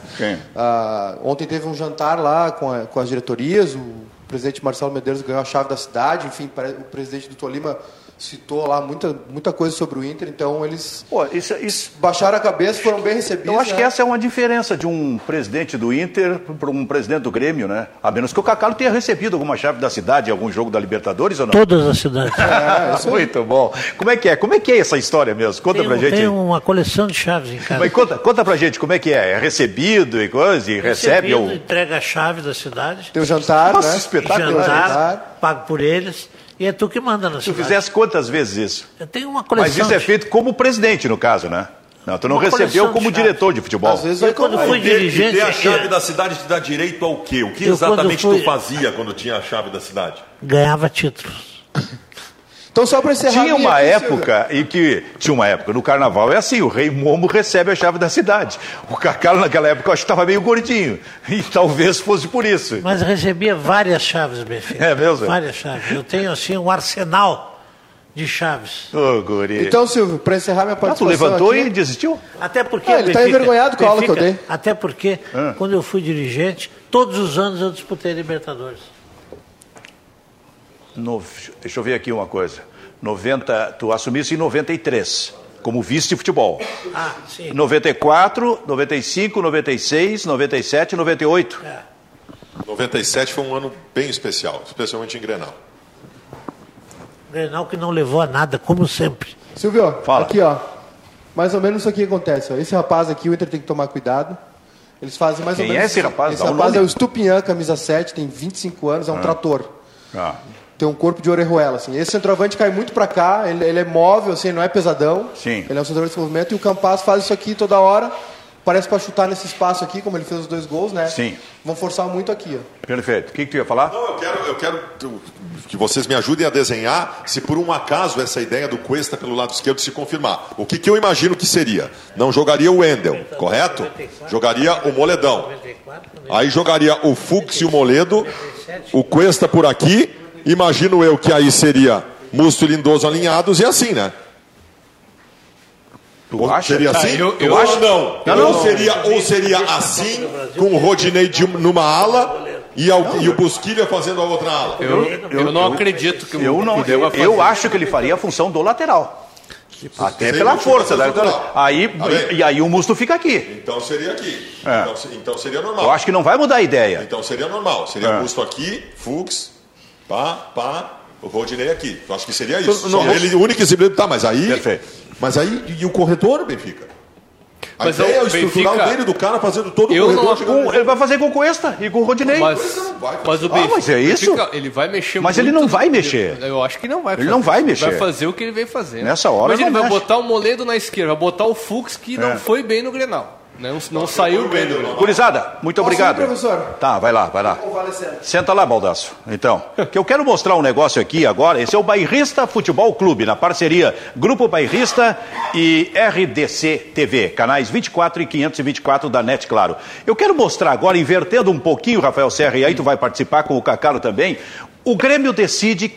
Ah, ontem teve um jantar lá com, a- com as diretorias, o presidente Marcelo Medeiros ganhou a chave da cidade, enfim, o presidente do Tolima citou lá muita, muita coisa sobre o Inter, então eles Pô, isso, isso, baixaram a cabeça, foram bem recebidos. eu acho né? que essa é uma diferença de um presidente do Inter para um presidente do Grêmio, né? A menos que o Cacalo tenha recebido alguma chave da cidade em algum jogo da Libertadores ou não? Todas as cidades. <laughs> É. Muito bom. Como é que é? Como é que é essa história mesmo? Conta Tem, pra gente. tem uma coleção de chaves em casa. Mas conta, conta pra gente como é que é. É recebido e coisa, e recebe Recebido, ou... entrega a chave da cidade, Tem o jantar, Nossa, né? espetáculo, o jantar, pago por eles, e é tu que manda na Tu cidade. fizesse quantas vezes isso? Eu tenho uma coleção. Mas isso é de- feito como presidente, no caso, né? Não, tu não Uma recebeu de como chaves. diretor de futebol. Às vezes Eu vai quando fui E dirigente e ter a aqui- chave da cidade te dá direito ao quê? O que Eu, exatamente fui- tu fazia quando tinha a chave da cidade? Ganhava títulos. Então, só para encerrar. Tinha uma época em que. Tinha uma época, no carnaval é assim: o rei Momo recebe a chave da cidade. O Cacá, naquela época, eu acho que estava meio gordinho. <laughs> E talvez fosse por isso. Mas recebia várias chaves, Benfica. É mesmo? Várias chaves. Eu tenho, assim, um arsenal de chaves. Ô, guri. Então, Silvio, para encerrar minha Ah, tu participação. levantou aqui, e desistiu? Até porque. Ah, ele tá envergonhado com a aula que eu dei. Até porque, Ah. quando eu fui dirigente, todos os anos eu disputei Libertadores. No- deixa eu ver aqui uma coisa. 90, tu assumiste em 93, como vice de futebol. Ah, sim. 94, 95, 96, 97, 98. 97 foi um ano bem especial, especialmente em Grenal. Grenal que não levou a nada, como sempre. Silvio, Fala. aqui, ó. Mais ou menos isso aqui acontece. Ó. Esse rapaz aqui, o Inter tem que tomar cuidado. Eles fazem mais Quem ou menos. é esse rapaz? Esse Dá um rapaz nome. é o Stupinhan, camisa 7, tem 25 anos, é um trator. Ah, Tem um corpo de orejuela, assim. Esse centroavante cai muito pra cá, ele, ele é móvel, assim, não é pesadão. Sim. Ele é um centroavante de movimento e o Campas faz isso aqui toda hora. Parece pra chutar nesse espaço aqui, como ele fez os dois gols, né? Sim. Vão forçar muito aqui, ó. perfeito. O que, que tu ia falar? Não, eu quero, eu quero que vocês me ajudem a desenhar se por um acaso essa ideia do Cuesta pelo lado esquerdo se confirmar. O que, que eu imagino que seria? Não jogaria o Wendel, correto? Jogaria o Moledão. 94, Aí jogaria o Fux e o Moledo, o Cuesta por aqui. Imagino eu que aí seria Musto e Lindoso alinhados e assim, né? Tu Ou acha? Seria Tá, assim? eu- eu ou acho- não? Não, não. Ou, seria, ou seria assim, com o Rodinei de um- numa ala e, ao- e o Busquilha fazendo a outra ala? Eu, eu, não acredito que o Eu não, eu, eu acho que ele faria a função do lateral. Até Sem pela força, né? estrutural. Aí, Tá e aí o Musto fica aqui. Então seria aqui. É. Então, então seria normal. Eu acho que não vai mudar a ideia. Então seria normal. Seria É. Musto aqui, Fux, pá, pá, o Rodinei aqui. Eu acho que seria isso. não ele, o único exibido. Tá, mas aí. Perfeito. Mas aí, e o corretor, Benfica? A Mas ideia é o o estrutural Benfica- dele, do cara fazendo todo o Eu não corredor. acu- chegando- Com- ele vai fazer com o Cuesta e com o Rodinei. Mas, vai mas o Ah, Benfica, mas é isso? Benfica, ele vai mexer Mas muito. ele não vai mexer. Eu acho que não vai. Ele fazer. não vai mexer. Vai fazer o que ele veio fazer. Nessa hora Mas ele não vai mexe. botar o Moledo na esquerda, vai botar o Fux que não É. foi bem no Grenal. Não, não saiu bem Grenal. Gurizada, muito Posso obrigado. ir, professor? Tá, vai lá, vai lá. Senta lá, Baldaço. Então, que eu quero mostrar um negócio aqui agora. Esse é o Bairrista Futebol Clube, na parceria Grupo Bairrista e RDC TV, canais 24 e 524 da NET, claro. Eu quero mostrar agora, invertendo um pouquinho, Rafael Serra, e aí tu vai participar com o Cacalo também. O Grêmio decide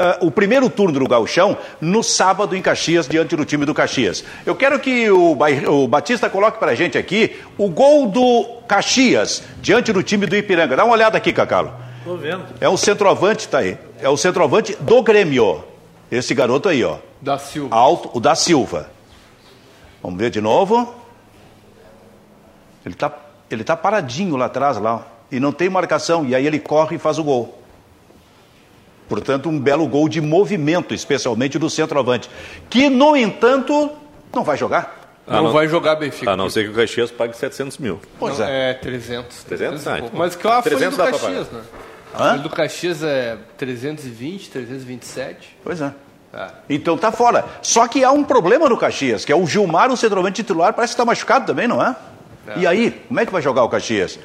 ah, o primeiro turno do Gauchão no sábado em Caxias, diante do time do Caxias. Eu quero que o, o Batista coloque para a gente aqui o gol do Caxias, diante do time do Ipiranga. Dá uma olhada aqui, Cacalo. Estou vendo. É o centroavante, tá aí. É o centroavante do Grêmio. Esse garoto aí, ó. Da Silva. Alto, o da Silva. Vamos ver de novo. Ele tá, ele tá paradinho lá atrás, lá. ó. E não tem marcação. E aí ele corre e faz o gol. Portanto, um belo gol de movimento, especialmente do centroavante. Que, no entanto, não vai jogar. Não, não- vai jogar Benfica. A não ser que o Caxias pague 700 mil. Pois Não, é. é 300. 300? Ah, então. Mas que é a folha 300 do Caxias, né? Hã? A folha do Caxias é 320, 327. Pois é. Ah. Então tá fora. Só que há um problema no Caxias, que é o Gilmar, o centroavante titular, parece que está machucado também, não é? E aí, como é que vai jogar o Caxias?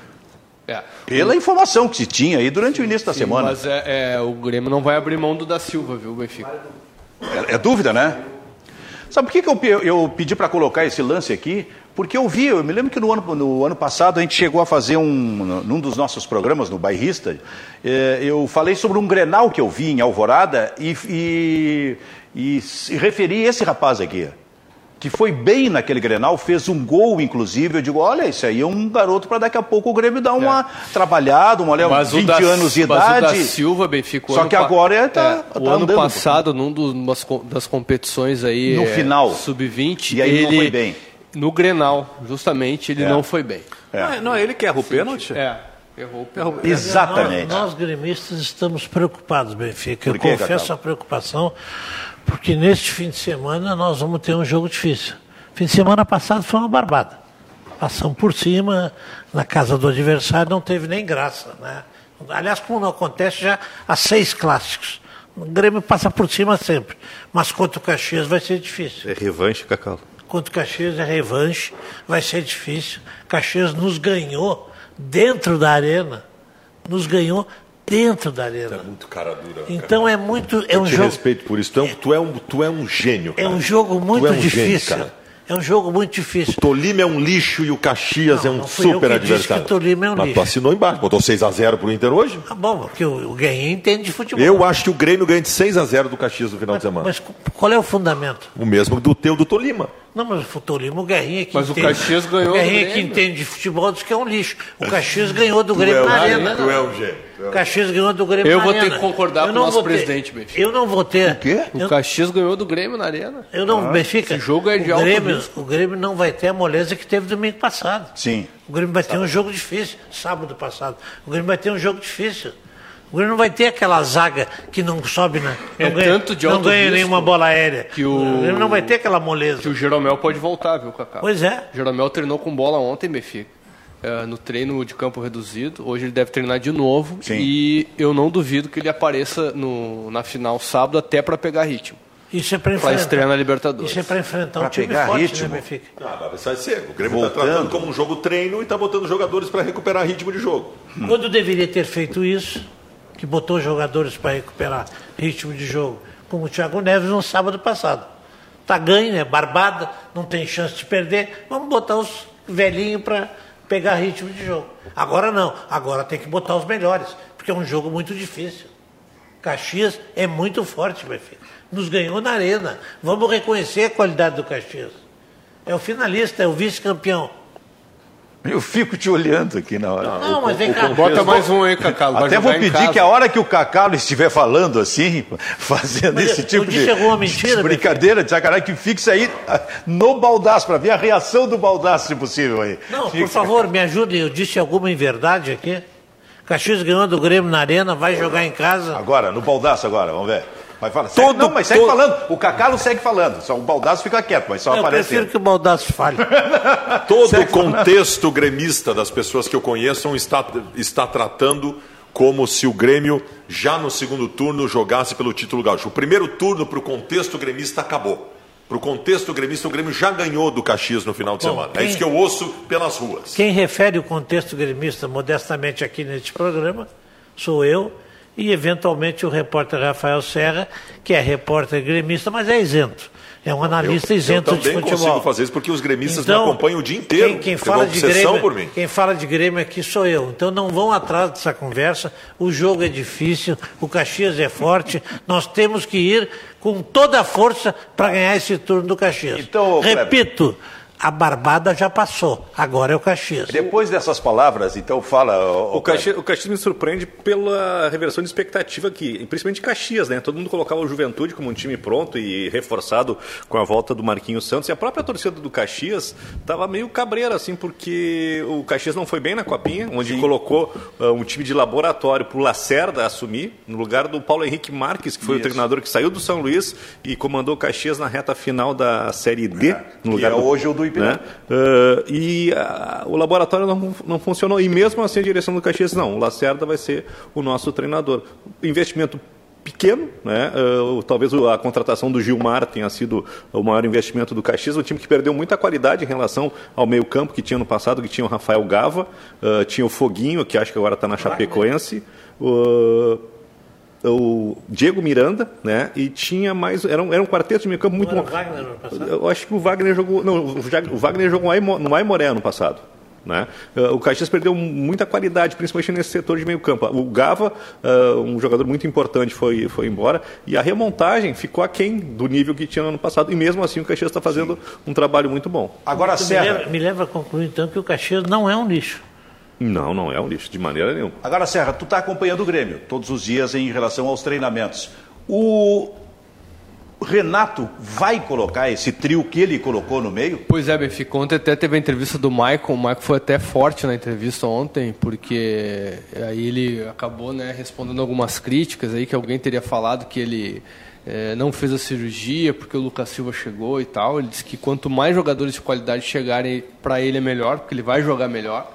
É. Pela informação que se tinha aí durante o início da Sim, semana. Mas é, é, o Grêmio não vai abrir mão do da Silva, viu, Benfica? É, é dúvida, né? Sabe por que, que eu, eu pedi para colocar esse lance aqui? Porque eu vi, eu me lembro que no ano, no ano passado a gente chegou a fazer um, num dos nossos programas, no Bairrista, eh, eu falei sobre um Grenal que eu vi em Alvorada e, e, e se referi esse rapaz aqui, que foi bem naquele Grenal, fez um gol, inclusive. Eu digo, olha, isso aí é um garoto para daqui a pouco o Grêmio dar uma trabalhada, uma olha, 20 anos de É. mas o da idade. Silva, Benfica. o Só ano que agora é, tá- é, tá o ano andando. passado, num dos, das competições aí. No é, final. Sub-20. E aí ele não foi bem. No Grenal, justamente, ele É. não foi bem. É. Não, é- não é ele que erra o pênalti? É. Errou o pênalti. Exatamente. Nós, nós gremistas estamos preocupados, Benfica. Eu confesso a preocupação, porque neste fim de semana nós vamos ter um jogo difícil. Fim de semana passado foi uma barbada. Passamos por cima, na casa do adversário, não teve nem graça. Né? Aliás, como não acontece já há seis clássicos. O Grêmio passa por cima sempre. Mas contra o Caxias vai ser difícil. É revanche, Cacau. Contra o Caxias é revanche, vai ser difícil. Caxias nos ganhou dentro da arena, nos ganhou dentro da arena. É muito cara dura. cara. Então é muito. É Eu um te jogo. respeito por isso. Tu é, um, tu é um, tu é um gênio. É cara. um jogo muito é um gênio, difícil. cara. é um jogo muito difícil. Tolima é um lixo e o Caxias Não, é um não fui eu super que adversário. que o Tolima é um Mas lixo. tu assinou embaixo, botou 6x0 pro Inter hoje? Ah, bom, porque o, o Guerrinha entende de futebol. Eu acho que o Grêmio ganha de 6x0 do Caxias no final de semana. Mas qual é o fundamento? O mesmo do teu do Tolima. Não, mas o Tolima, o Guerrinha que Mas o entende. Caxias ganhou O do Guerrinha que entende de futebol diz que é um lixo. O Caxias ganhou do Grêmio é, na arena. tu é um gênio. O Caxias ganhou do Grêmio Eu na vou ter arena. que concordar Eu com o nosso presidente, Benfica. Eu não vou ter. O quê? O Eu, Caxias ganhou do Grêmio na arena. eu não, Benfica. esse jogo é de o alto Grêmio, risco. o Grêmio não vai ter a moleza que teve domingo passado. Sim. O Grêmio vai ter um jogo difícil, sábado passado. O Grêmio vai ter um jogo difícil. O Grêmio não vai ter aquela zaga que não sobe, na, não É ganha, tanto de não ganha nenhuma bola aérea. que o- Grêmio não vai ter aquela moleza. Que o Jeromel pode voltar, viu, Cacá? Pois é. O Jeromel treinou com bola ontem, Benfica. É, no treino de campo reduzido. Hoje ele deve treinar de novo. Sim. E eu não duvido que ele apareça no, na final sábado até para pegar ritmo. Isso é para Para enfrentar. estrear na Libertadores. Isso é para enfrentar Pra um time pegar forte, ritmo. né, Benfica? Ah, vai ser. O Grêmio está tratando como um jogo treino e está botando jogadores para recuperar ritmo de jogo. Quando deveria ter feito isso, que botou jogadores para recuperar ritmo de jogo, como o Thiago Neves no sábado passado. Tá ganho, é barbada, não tem chance de perder. Vamos botar os velhinhos para pegar ritmo de jogo. Agora não, agora tem que botar os melhores, porque é um jogo muito difícil. Caxias é muito forte, meu filho. Nos ganhou na arena. Vamos reconhecer a qualidade do Caxias. É o finalista, é o vice-campeão. Eu fico te olhando aqui na hora. Não, mas vem cá. Bota mais um aí, Cacá. vai Até vou pedir que a hora que o Cacalo estiver falando assim, <laughs> fazendo Mas esse eu tipo de, mentira, de brincadeira, de sacanagem, que fixe aí ah, no baldaço, para ver a reação do baldaço, se possível aí. Não, por Fixa. favor, me ajudem. Eu disse alguma inverdade aqui. Caxias ganhou do Grêmio na arena, vai jogar em casa. Agora, no baldaço agora, vamos ver. Vai falar. Segue- Todo- não, mas segue todo- falando. O Cacalo segue falando. Só o baldaço fica quieto, mas só Eu aparece. prefiro ele. que o Baldaço fale. <laughs> Todo o contexto gremista das pessoas que eu conheço está, está tratando como se o Grêmio já no segundo turno jogasse pelo título gaúcho. O primeiro turno para o contexto gremista acabou. Para o contexto gremista, o Grêmio já ganhou do Caxias no final de Bom, semana. É quem- isso que eu ouço pelas ruas. Quem refere o contexto gremista modestamente aqui neste programa sou eu e, eventualmente, o repórter Rafael Serra, que é repórter gremista, mas é isento. É um analista isento eu de também futebol. consigo fazer isso porque os gremistas Então, me acompanham o dia inteiro. Quem, quem fala de Grêmio, por mim. quem fala de Grêmio aqui sou eu. Então não vão atrás dessa conversa. O jogo é difícil, o Caxias é forte. Nós temos que ir com toda a força para ganhar esse turno do Caxias. Então, Kleber. A barbada já passou. Agora é o Caxias. Depois dessas palavras, então fala. O Caxias, o Caxias me surpreende pela reversão de expectativa aqui, principalmente Caxias, né? Todo mundo colocava o Juventude como um time pronto e reforçado com a volta do Marquinhos Santos. E a própria torcida do Caxias estava meio cabreira, assim, porque o Caxias não foi bem na Copinha, onde colocou ah, um time de laboratório para o Lacerda assumir, no lugar do Paulo Henrique Marques, que foi Isso. o treinador que saiu do São Luís e comandou o Caxias na reta final da Série D. no que lugar é hoje o do Ipiranga. né? Ah, e ah, o laboratório não, não funcionou. E mesmo assim a direção do Caxias, não, o Lacerda vai ser o nosso treinador. Investimento pequeno, né? Ah, talvez a contratação do Gilmar tenha sido o maior investimento do Caxias, um time que perdeu muita qualidade em relação ao meio campo que tinha no passado, que tinha o Rafael Gava, ah, tinha o Foguinho, que acho que agora está na Chapecoense, o- o Diego Miranda, né? E tinha mais. Era um, era um quarteto de meio campo muito Não bom. Wagner no passado? Eu acho que o Wagner jogou. Não, o Wagner jogou no Aimo- no Aimoré ano passado. Né? Eh, O Caxias perdeu muita qualidade, principalmente nesse setor de meio campo. O Gava, eh, um jogador muito importante, foi, foi embora. E a remontagem ficou aquém do nível que tinha no ano passado. E mesmo assim o Caxias está fazendo um trabalho muito bom. Agora, Tu me, Serra. leva, me leva a concluir, então, que o Caxias não é um lixo. Não, não é um lixo, de maneira nenhuma. Agora, Serra, tu está acompanhando o Grêmio todos os dias em relação aos treinamentos. O Renato vai colocar esse trio que ele colocou no meio? Pois é, Benfica. Ontem até teve a entrevista do Michael. O Michael foi até forte na entrevista ontem, porque aí ele acabou né, respondendo algumas críticas aí que alguém teria falado que ele eh, não fez a cirurgia porque o Lucas Silva chegou e tal. Ele disse que quanto mais jogadores de qualidade chegarem para ele é melhor, porque ele vai jogar melhor.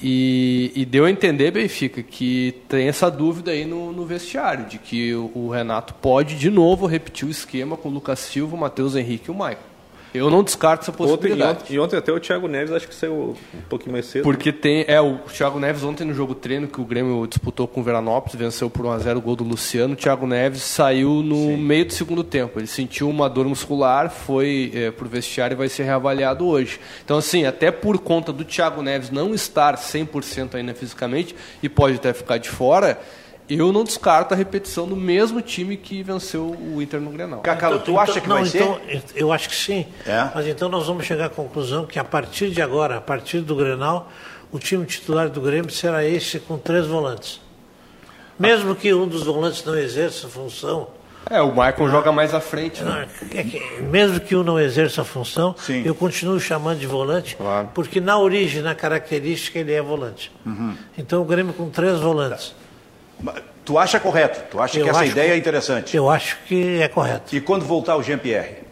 E, e deu a entender, Benfica, que tem essa dúvida aí no, no vestiário, de que o, o Renato pode de novo repetir o esquema com o Lucas Silva, o Matheus Henrique e o Michael. Eu não descarto essa Ontem, e, possibilidade. ontem, e ontem até o Thiago Neves acho que saiu um pouquinho mais cedo. Porque tem. É, o Thiago Neves ontem no jogo treino que o Grêmio disputou com o Veranópolis, venceu por 1x0 o gol do Luciano. O Thiago Neves saiu no meio do segundo tempo. Ele sentiu uma dor muscular, foi é, pro vestiário e vai ser reavaliado hoje. Então, assim, até por conta do Thiago Neves não estar 100% ainda fisicamente e pode até ficar de fora. Eu não descarto a repetição do mesmo time que venceu o Inter no Grenal. Cacalo, tu acha que não, vai então, ser? Eu acho que sim. É? Mas então nós vamos chegar à conclusão que a partir de agora, a partir do Grenal, o time titular do Grêmio será este com três volantes. Mesmo que um dos volantes não exerça a função, É, o Maicon joga mais à frente, né? é que- mesmo que um não exerça a função, Sim. eu continuo chamando de volante, Claro. porque na origem, na característica, ele é volante. Uhum. Então o Grêmio com três volantes. Tu acha correto? Tu acha Eu que essa ideia que- é interessante? Eu acho que é correto. E quando voltar o Jean-Pierre?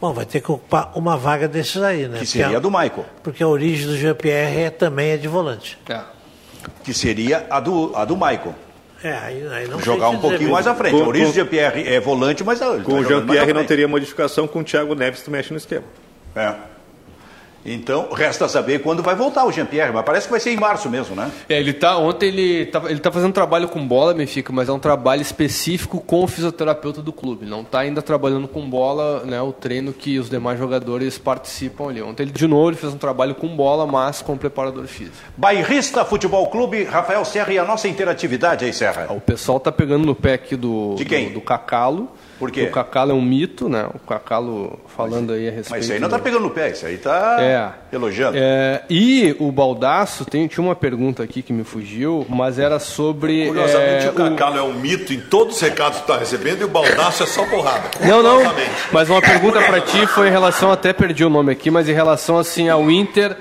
Bom, vai ter que ocupar uma vaga desses aí, né? Que Porque seria a- do Michael. Porque a origem do GPR é, também é de volante. É. Que seria a do, a do Michael. É, aí, aí não Jogar um pouquinho mesmo. mais à frente. Com- a origem com- do Jean-Pierre é volante, mas tá Com o Jean-Pierre não teria modificação, com o Thiago Neves tu mexe no esquema. É. Então, resta saber quando vai voltar o Jean-Pierre, mas parece que vai ser em março mesmo, né? É, ele tá, ontem ele tá, ele tá fazendo trabalho com bola, Benfica, mas é um trabalho específico com o fisioterapeuta do clube. Não está ainda trabalhando com bola, né, o treino que os demais jogadores participam ali. Ontem ele, de novo, ele fez um trabalho com bola, mas com o preparador físico. Bairrista Futebol Clube, Rafael Serra e a nossa interatividade aí, Serra. O pessoal tá pegando no pé aqui do, De quem? do, do Cacalo. Por quê? O Cacalo é um mito, né? O Cacalo falando aí a respeito. Mas isso aí não está pegando no pé, isso aí está É. elogiando. É, e o Baldaço, tem, tinha uma pergunta aqui que me fugiu, mas era sobre. Curiosamente, é, o Cacalo é um mito em todos os recados que está recebendo e o Baldaço é só porrada. Não, não. Mas uma pergunta pra ti foi em relação, até perdi o nome aqui, mas em relação assim ao Inter,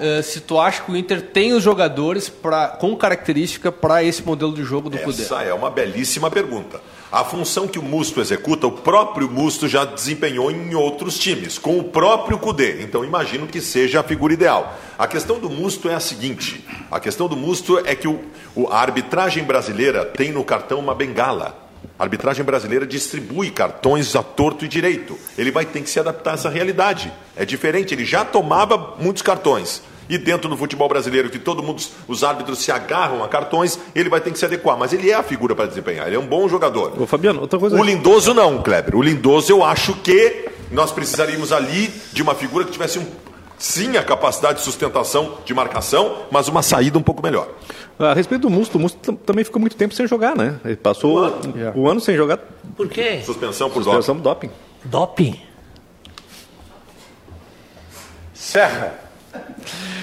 eh, se tu acha que o Inter tem os jogadores pra, com característica para esse modelo de jogo do Cudê? Essa é uma belíssima pergunta. A função que o Musto executa, o próprio Musto já desempenhou em outros times, com o próprio Cudê. Então imagino que seja a figura ideal. A questão do Musto é a seguinte: a questão do Musto é que o, o- a arbitragem brasileira tem no cartão uma bengala. A arbitragem brasileira distribui cartões a torto e direito. Ele vai ter que se adaptar a essa realidade. É diferente, ele já tomava muitos cartões. E dentro do futebol brasileiro, que todo mundo, os árbitros se agarram a cartões, ele vai ter que se adequar. Mas ele é a figura para desempenhar, ele é um bom jogador. Ô, Fabiano, outra coisa. O Lindoso não, Kleber. O Lindoso eu acho que nós precisaríamos ali de uma figura que tivesse um, sim a capacidade de sustentação, de marcação, mas uma saída um pouco melhor. A respeito do Musto, o Musto tam- também ficou muito tempo sem jogar, né? Ele passou o ano, sem jogar Por quê? Suspensão por suspensão doping. do doping. Doping. Serra,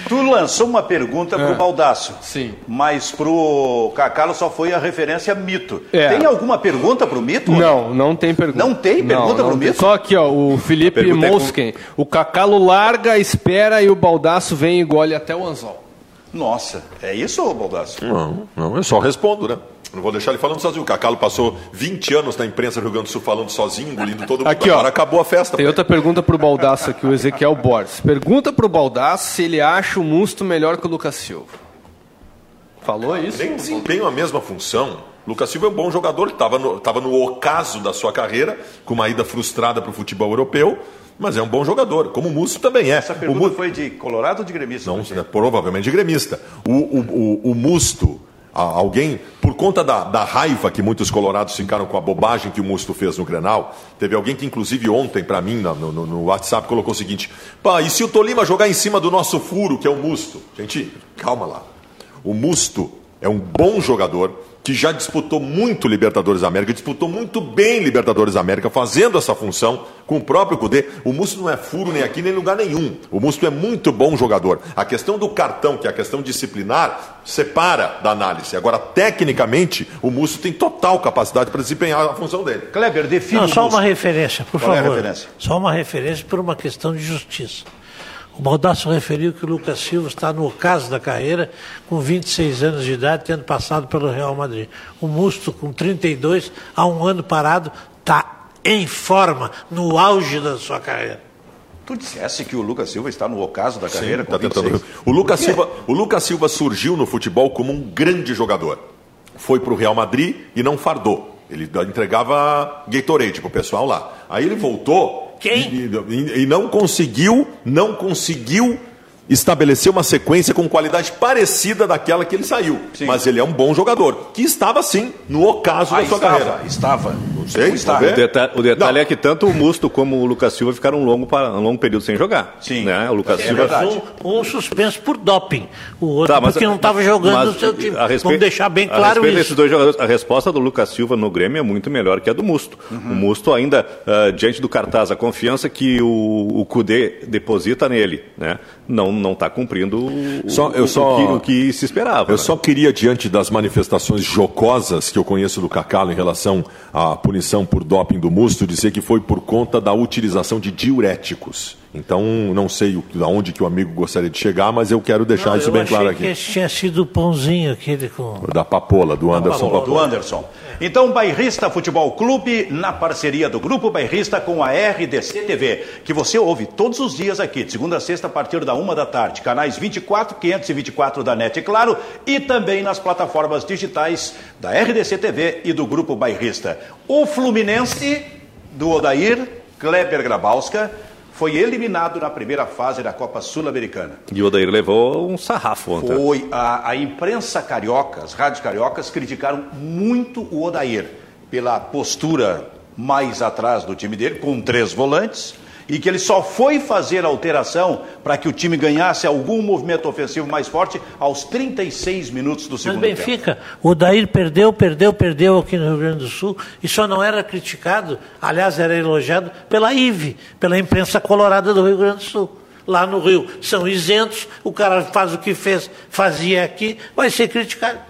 tu lançou uma pergunta pro Baldaço. Sim. Mas pro Cacalo só foi a referência mito. É. Tem alguma pergunta pro mito? Não, não tem pergunta. Não tem pergunta pro tem. Mito? Só aqui, ó, o Felipe pergunta é com- Mosken. O Cacalo larga, espera e o Baldaço vem e engole até o anzol. Nossa, é isso, Baldaço? Não, não, eu só respondo, né? Não vou deixar ele falando sozinho. O Cacalo passou 20 anos na imprensa do Rio Grande do Sul falando sozinho, engolindo todo mundo. Aqui, ó. Agora acabou a festa. Tem outra pergunta pro Baldaço aqui, o Ezequiel Borges. Pergunta pro Baldaço se ele acha o Musto melhor que o Lucas Silva. Falou isso? Nem desempenham a mesma função. Lucas Silva é um bom jogador, estava no, tava no ocaso da sua carreira, com uma ida frustrada para o futebol europeu, mas é um bom jogador, como o Musto também é. Essa o pergunta Musto, foi de Colorado ou de gremista? não, né, provavelmente de gremista. O, o, o, o Musto, alguém, por conta da, da raiva que muitos colorados ficaram com a bobagem que o Musto fez no Grenal, teve alguém que, inclusive, ontem, para mim, no, no- no WhatsApp, colocou o seguinte: pá, e se o Tolima jogar em cima do nosso furo, que é o Musto? Gente, calma lá. O Musto é um bom jogador que já disputou muito Libertadores da América, disputou muito bem Libertadores da América, fazendo essa função com o próprio Cudê. O Musto não é furo nem aqui nem em lugar nenhum. O Musto é muito bom jogador. A questão do cartão, que é a questão disciplinar, separa da análise. Agora, tecnicamente, o Musto tem total capacidade para desempenhar a função dele. Kleber, define Não, o só uma referência, por Qual é a favor. referência? Só uma referência por uma questão de justiça. O Baldasso referiu que o Lucas Silva está no ocaso da carreira, com 26 anos de idade, tendo passado pelo Real Madrid. O Musto, com 32, há um ano parado, está em forma, no auge da sua carreira. Tu dissesse que o Lucas Silva está no ocaso da carreira com Tá tentando- 26. <laughs> O Lucas, Silva, o Lucas Silva surgiu no futebol como um grande jogador. Foi para o Real Madrid e não fardou. Ele entregava Gatorade pro pessoal lá. Aí ele voltou Quem? E, e não conseguiu, não conseguiu estabelecer uma sequência com qualidade parecida daquela que ele saiu. Sim. Mas ele é um bom jogador, que estava sim no ocaso Ah, da sua estava, carreira. estava. Não sei, Estava. O detalhe, o detalhe Não. é que tanto o Musto como o Lucas Silva ficaram um longo, um longo período sem jogar. Sim. Né? O Lucas É Silva. verdade. Um, um suspenso por doping, o outro Tá, mas- porque não estava jogando mas no seu time. a respeito- Vamos deixar bem a claro respeito isso. desses dois jogadores, a resposta do Lucas Silva no Grêmio é muito melhor que a do Musto. Uhum. O Musto ainda, ah, diante do cartaz, a confiança que o, o Cudê deposita nele, né? Não não está cumprindo o, Só- eu o- só- o que, o que se esperava. Eu né? só queria, diante das manifestações jocosas que eu conheço do Cacalo em relação à punição por doping do Musto, dizer que foi por conta da utilização de diuréticos. Então, não sei o- da onde que o amigo gostaria de chegar, mas eu quero deixar Não, isso eu bem achei claro que aqui. esse tinha sido o pãozinho aquele com. Da Papola, do Anderson Papola. do Papola. Anderson. Então, Bairrista Futebol Clube, na parceria do Grupo Bairrista com a RDC TV, que você ouve todos os dias aqui, de segunda a sexta, a partir da uma da tarde, canais 24, 524 da NET, claro, e também nas plataformas digitais da RDC TV e do Grupo Bairrista. O Fluminense, do Odair, Kleber Grabowska, foi eliminado na primeira fase da Copa Sul-Americana. E o Odair levou um sarrafo ontem. Foi a, a imprensa carioca, as rádios cariocas criticaram muito o Odair pela postura mais atrás do time dele, com três volantes, e que ele só foi fazer a alteração para que o time ganhasse algum movimento ofensivo mais forte aos 36 minutos do Mas segundo tempo. Benfica, o Dair perdeu, perdeu, perdeu aqui no Rio Grande do Sul e só não era criticado, aliás, era elogiado pela IVE, pela imprensa colorada do Rio Grande do Sul. Lá no Rio são isentos, o cara faz o que fez, fazia aqui, vai ser criticado.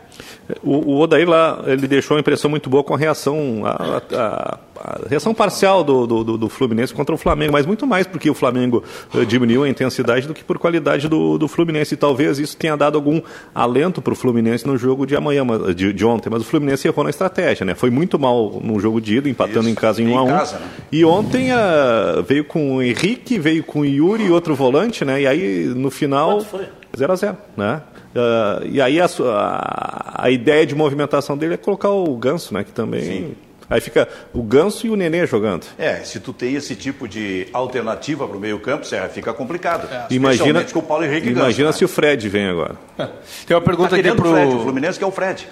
O, o Odair lá, ele deixou uma impressão muito boa com a reação, a, a- a reação parcial do, do- do- do Fluminense contra o Flamengo, mas muito mais porque o Flamengo eh, diminuiu a intensidade do que por qualidade do, do Fluminense. E talvez isso tenha dado algum alento para o Fluminense no jogo de amanhã, mas- de, de ontem. Mas o Fluminense errou na estratégia, né? Foi muito mal no jogo de ida, empatando Isso. em casa em Em 1 a 1 casa, né? E ontem ah, veio com o Henrique, veio com o Yuri e outro volante, né? E aí no final. Quanto foi? 0 a 0 né? Ah, e aí a, a, a ideia de movimentação dele é colocar o Ganso, né? Que também. Aí fica o Ganso e o Nenê jogando. É, se tu tem esse tipo de alternativa para o meio campo, Serra, fica complicado. Imagina, Especialmente com o Paulo Henrique imagina Ganso, se né? o Fred vem agora. Tem uma Tá pergunta aqui querendo pro. o Fred, o Fluminense que é o Fred.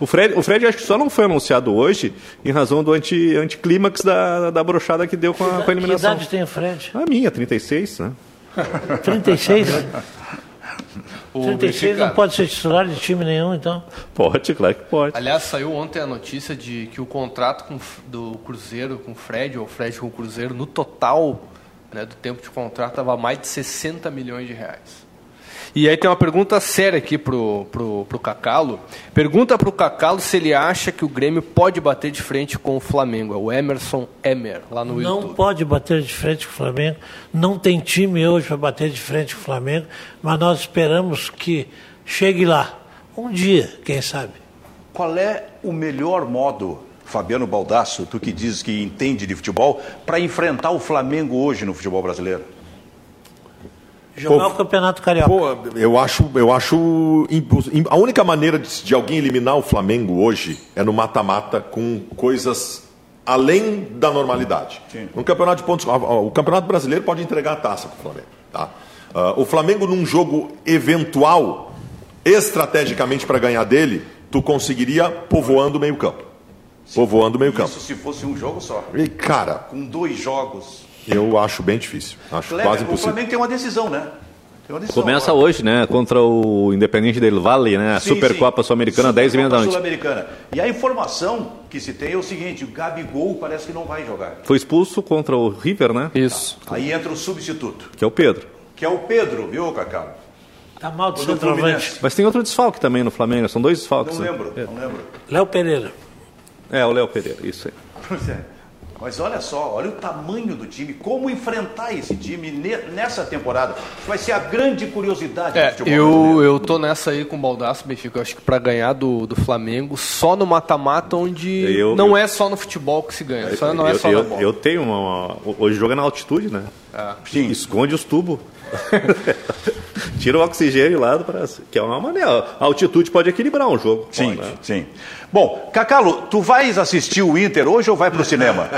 O Fred, o Fred acho que só não foi anunciado hoje em razão do anti, anticlímax da, da brochada que deu com a, com a Que eliminação. idade tem o Fred? A minha, 36, né? 36? <laughs> o 36 Benfica- não pode ser titular de time nenhum, então. Pode, claro que pode. Aliás, saiu ontem a notícia de que o contrato com- do Cruzeiro com o Fred, ou o Fred com o Cruzeiro, no total né, do tempo de contrato, estava mais de 60 milhões de reais. E aí tem uma pergunta séria aqui pro, pro, pro Cacalo. Pergunta pro Cacalo se ele acha que o Grêmio pode bater de frente com o Flamengo. É o Emerson Emer, lá no Não YouTube. pode bater de frente com o Flamengo. Não tem time hoje para bater de frente com o Flamengo, mas nós esperamos que chegue lá. Um dia, quem sabe. Qual é o melhor modo, Fabiano Baldasso, tu que dizes que entende de futebol, para enfrentar o Flamengo hoje no futebol brasileiro? Jogar Pô, o Campeonato Carioca. Pô, eu acho, eu acho a única maneira de, de alguém eliminar o Flamengo hoje é no mata-mata com coisas além da normalidade. No campeonato de pontos, o campeonato brasileiro pode entregar a taça para o Flamengo. Tá? Ah, o Flamengo num jogo eventual, estrategicamente para ganhar dele, tu conseguiria povoando o meio campo, povoando o meio campo. Isso se fosse um jogo só. E cara, Com dois jogos. Eu acho bem difícil, acho Kleber, quase o impossível. Flamengo tem uma decisão, né? Tem uma decisão Começa agora. hoje, né? Contra o Independente del Vale, né? A Sim, Supercopa. Sul-Americana, 10 e meia da noite. Sul-Americana. E a informação que se tem é o seguinte: o Gabigol parece que não vai jogar. Foi expulso contra o River, né? Isso. Aí entra o substituto, Que é o Pedro. que é o Pedro, viu, Cacau? Tá mal de O do centroavante. Mas tem outro desfalque também no Flamengo, são dois desfalques. Não né? lembro, não lembro. Léo Pereira. É, o Léo Pereira, isso aí. <laughs> Pois é. Mas olha só, olha o tamanho do time, como enfrentar esse time ne- nessa temporada. Isso vai ser a grande curiosidade É, do futebol eu, brasileiro. eu tô nessa aí com o Baldaço, Benfica. Eu acho que para ganhar do, do Flamengo, só no mata-mata, onde Eu- não eu- é só no futebol que se ganha. Só, não é eu, só eu, na bola. eu tenho uma, uma- Hoje joga na altitude, né? Sim. Esconde os tubos. <laughs> Tira o oxigênio lá do braço. Que é uma maneira. A altitude pode equilibrar um jogo. Sim, Pode, né? sim. Bom, Cacalo, tu vais assistir o Inter hoje ou vai para o cinema?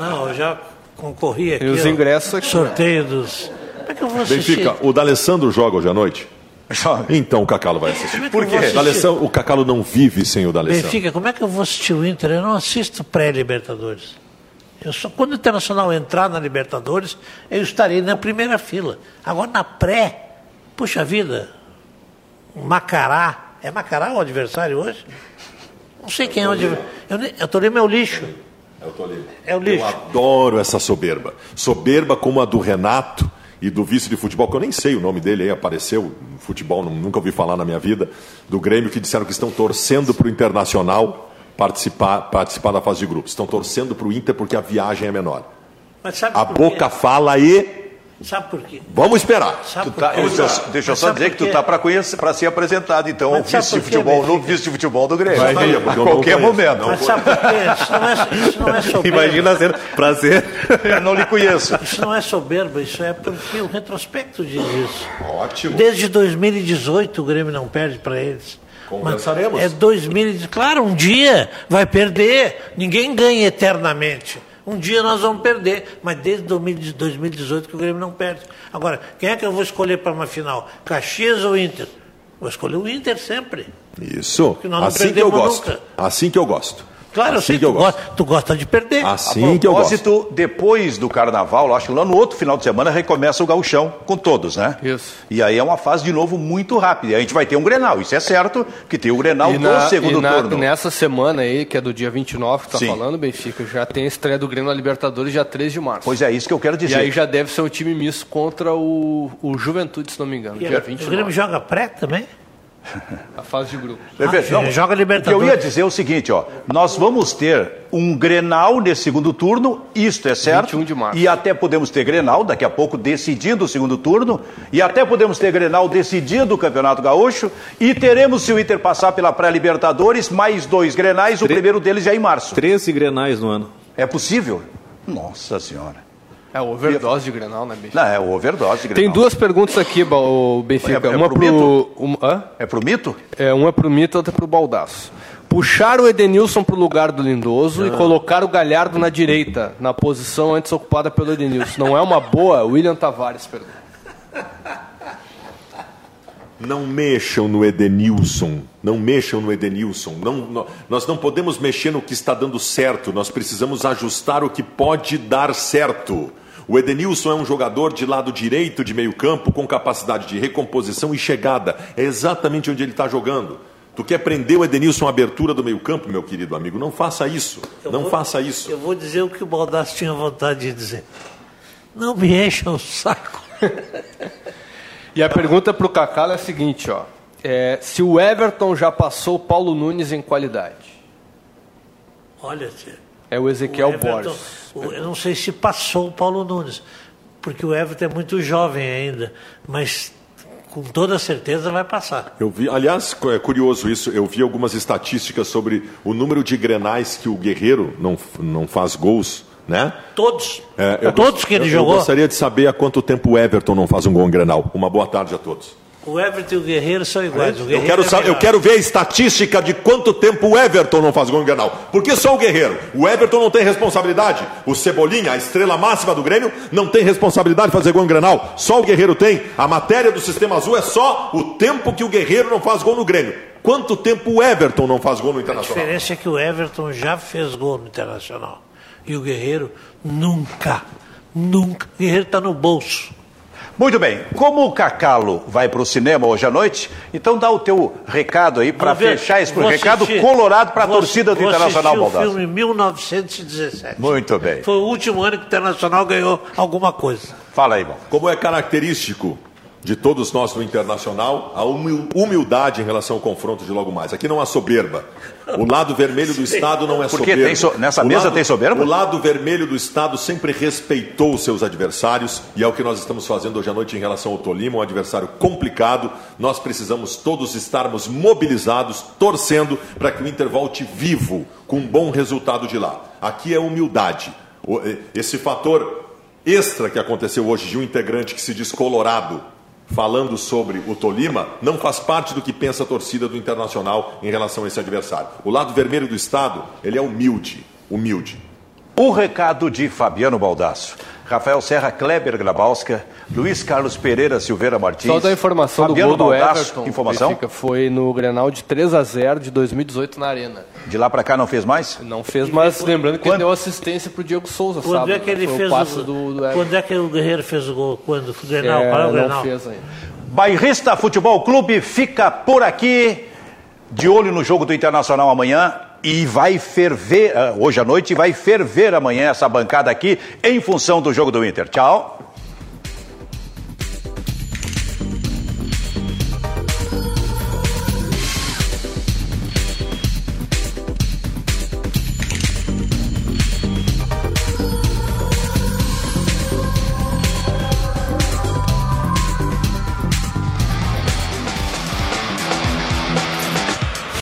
Não, eu já concorri aqui. E os ingressos aqui. Sorteio dos. Como é que eu vou assistir? Benfica, o D'Alessandro joga hoje à noite? Joga. Então o Cacalo vai assistir. Como é Por quê? assistir? D'Alessandro, o Cacalo não vive sem o D'Alessandro. Benfica, como é que eu vou assistir o Inter? Eu não assisto pré-Libertadores. Eu só, quando o Internacional entrar na Libertadores, eu estarei na primeira fila. Agora na pré, puxa vida, Macará. É Macará o adversário hoje? Não sei quem é o adversário. Eu, tô lendo meu lixo. É o. É lixo. Eu adoro essa soberba. Soberba como a do Renato e do vice de futebol, que eu nem sei o nome dele aí, apareceu no futebol, nunca ouvi falar na minha vida, do Grêmio, que disseram que estão torcendo para o Internacional participar, participar da fase de grupos. Estão torcendo para o Inter porque a viagem é menor. Mas sabe A por boca quê? fala e Sabe por quê? vamos esperar. Tá- eu- deixa eu só dizer que tu quê? tá para conhecer, para ser apresentado, então, ao Mas sabe vice de por quê, futebol, no Benfica? vice de futebol do Grêmio. Vai a qualquer momento. Mas sabe por quê? Isso não é, isso não é <laughs> soberba. Imagina ser prazer. Eu não lhe conheço. Isso não é soberba, isso é porque o retrospecto diz isso. Ótimo. Desde 2018 o Grêmio não perde para eles. Conversaremos. Mas É 2018. Claro, um dia vai perder. Ninguém ganha eternamente. Um dia nós vamos perder, mas desde 2018 que o Grêmio não perde. Agora, quem é que eu vou escolher para uma final? Caxias ou Inter? Vou escolher o Inter sempre. Isso. nós não Assim que eu gosto. nunca. Assim que eu gosto. Claro, eu assim sei que eu tu gosto. gosta, tu gosta de perder. Assim que eu A gosto. propósito, depois do carnaval, acho que lá no outro final de semana recomeça o gauchão com todos, né? Isso. E aí é uma fase de novo muito rápida. E a gente vai ter um Grenal, isso é certo, que tem o Grenal E, do na, segundo e na- turno. nessa semana aí, que é do dia 29 que tá Sim. falando, Benfica, já tem a estreia do Grêmio na Libertadores dia 3 de março. Pois é, isso que eu quero E dizer. aí já deve ser um time misto contra o, o Juventude, se não me engano, E dia o Grêmio 29. joga pré também? <laughs> A fase de grupo. Ah, joga O que eu Libertadores. ia dizer é o seguinte, ó, nós vamos ter um Grenal nesse segundo turno, isto é certo. 21 de março. E até podemos ter Grenal daqui a pouco decidindo o segundo turno, e até podemos ter Grenal decidindo o Campeonato Gaúcho, e teremos se o Inter passar pela pré-Libertadores mais dois Grenais, o primeiro deles já em março. 13 grenais no ano. É possível? Nossa senhora. É, overdose de Grenal, né, Benfica? Não, é o overdose de Grenal. Tem duas perguntas aqui, o Benfica. É- é uma pro pro. Mito? um- hã? É pro mito? É, uma pro Mito e outra pro Baldaço. Puxar o Edenilson pro lugar do Lindoso e colocar o Galhardo na direita, na posição antes ocupada pelo Edenilson. Não é uma boa? William Tavares pergunta. Não mexam no Edenilson. Não mexam no Edenilson. Não, nó- nós não podemos mexer no que está dando certo. Nós precisamos ajustar o que pode dar certo. O Edenilson é um jogador de lado direito de meio campo com capacidade de recomposição e chegada. É exatamente onde ele está jogando. Tu quer prender o Edenilson à abertura do meio campo, meu querido amigo? Não faça isso. Não vou- faça isso. Eu vou dizer o que o Baldassi tinha vontade de dizer. Não me encham o saco. <laughs> E a pergunta pro Cacá é a seguinte, ó. É, se o Everton já passou o Paulo Nunes em qualidade. Olha, É o Ezequiel o Everton, Borges. o- eu não sei se passou o Paulo Nunes, porque o Everton é muito jovem ainda, mas com toda certeza vai passar. Eu vi, aliás, é curioso isso. Eu vi algumas estatísticas sobre o número de grenais que o Guerreiro não, não faz gols, né? Todos. É, eu todos gost- que ele eu, jogou. Eu gostaria de saber há quanto tempo o Everton não faz um gol em Grenal. Uma boa tarde a todos. O Everton e o Guerreiro são iguais. O Eu Guerreiro quero, é saber, eu quero ver a estatística de quanto tempo o Everton não faz gol em Grenal. Porque só o Guerreiro. O Everton não tem responsabilidade. O Cebolinha, a estrela máxima do Grêmio, não tem responsabilidade de fazer gol em Grenal. Só o Guerreiro tem. A matéria do Sistema Azul é só o tempo que o Guerreiro não faz gol no Grêmio. Quanto tempo o Everton não faz gol no A Internacional? diferença é que o Everton já fez gol no Internacional. E o Guerreiro nunca. Nunca. O Guerreiro está no bolso. Muito bem, como o Cacalo vai para o cinema hoje à noite, então dá o teu recado aí para fechar esse vou recado assistir- colorado para a torcida do vou Internacional assistir o Baldassi. filme 1917. Muito bem. Foi o último ano que o Internacional ganhou alguma coisa. Fala aí, bom. Como é característico de todos nós no Internacional, a humil- humildade em relação ao confronto de logo mais. Aqui não há soberba. O lado vermelho do Estado não é Porque soberba. so- nessa O mesa lado- tem soberba? O lado vermelho do Estado sempre respeitou os seus adversários e é o que nós estamos fazendo hoje à noite em relação ao Tolima, um adversário complicado. Nós precisamos todos estarmos mobilizados, torcendo para que o Inter volte vivo, com um bom resultado de lá. Aqui é humildade. Esse fator extra que aconteceu hoje de um integrante que se diz colorado falando sobre o Tolima não faz parte do que pensa a torcida do Internacional em relação a esse adversário. O lado vermelho do Estado, ele é humilde, humilde. O recado de Fabiano Baldasso. Rafael Serra, Kleber Grabowska, Luiz Carlos Pereira Silveira Martins. Só da informação Fabiano do gol do Everton. Informação? Foi no Grenal de 3 a 0 de 2018 na Arena. De lá pra cá não fez mais? Não fez, mas lembrando que Quando- ele deu assistência pro Diego Souza, Quando sábado, é que ele foi fez o passe o, do, do Everton. Quando é que o Guerreiro fez o gol? Quando? O Grenal? É, Qual é o não Grenal? fez ainda. Bairrista Futebol Clube fica por aqui, de olho no jogo do Internacional amanhã. E vai ferver, ah, hoje à noite, vai ferver amanhã essa bancada aqui, em função do jogo do Inter. Tchau.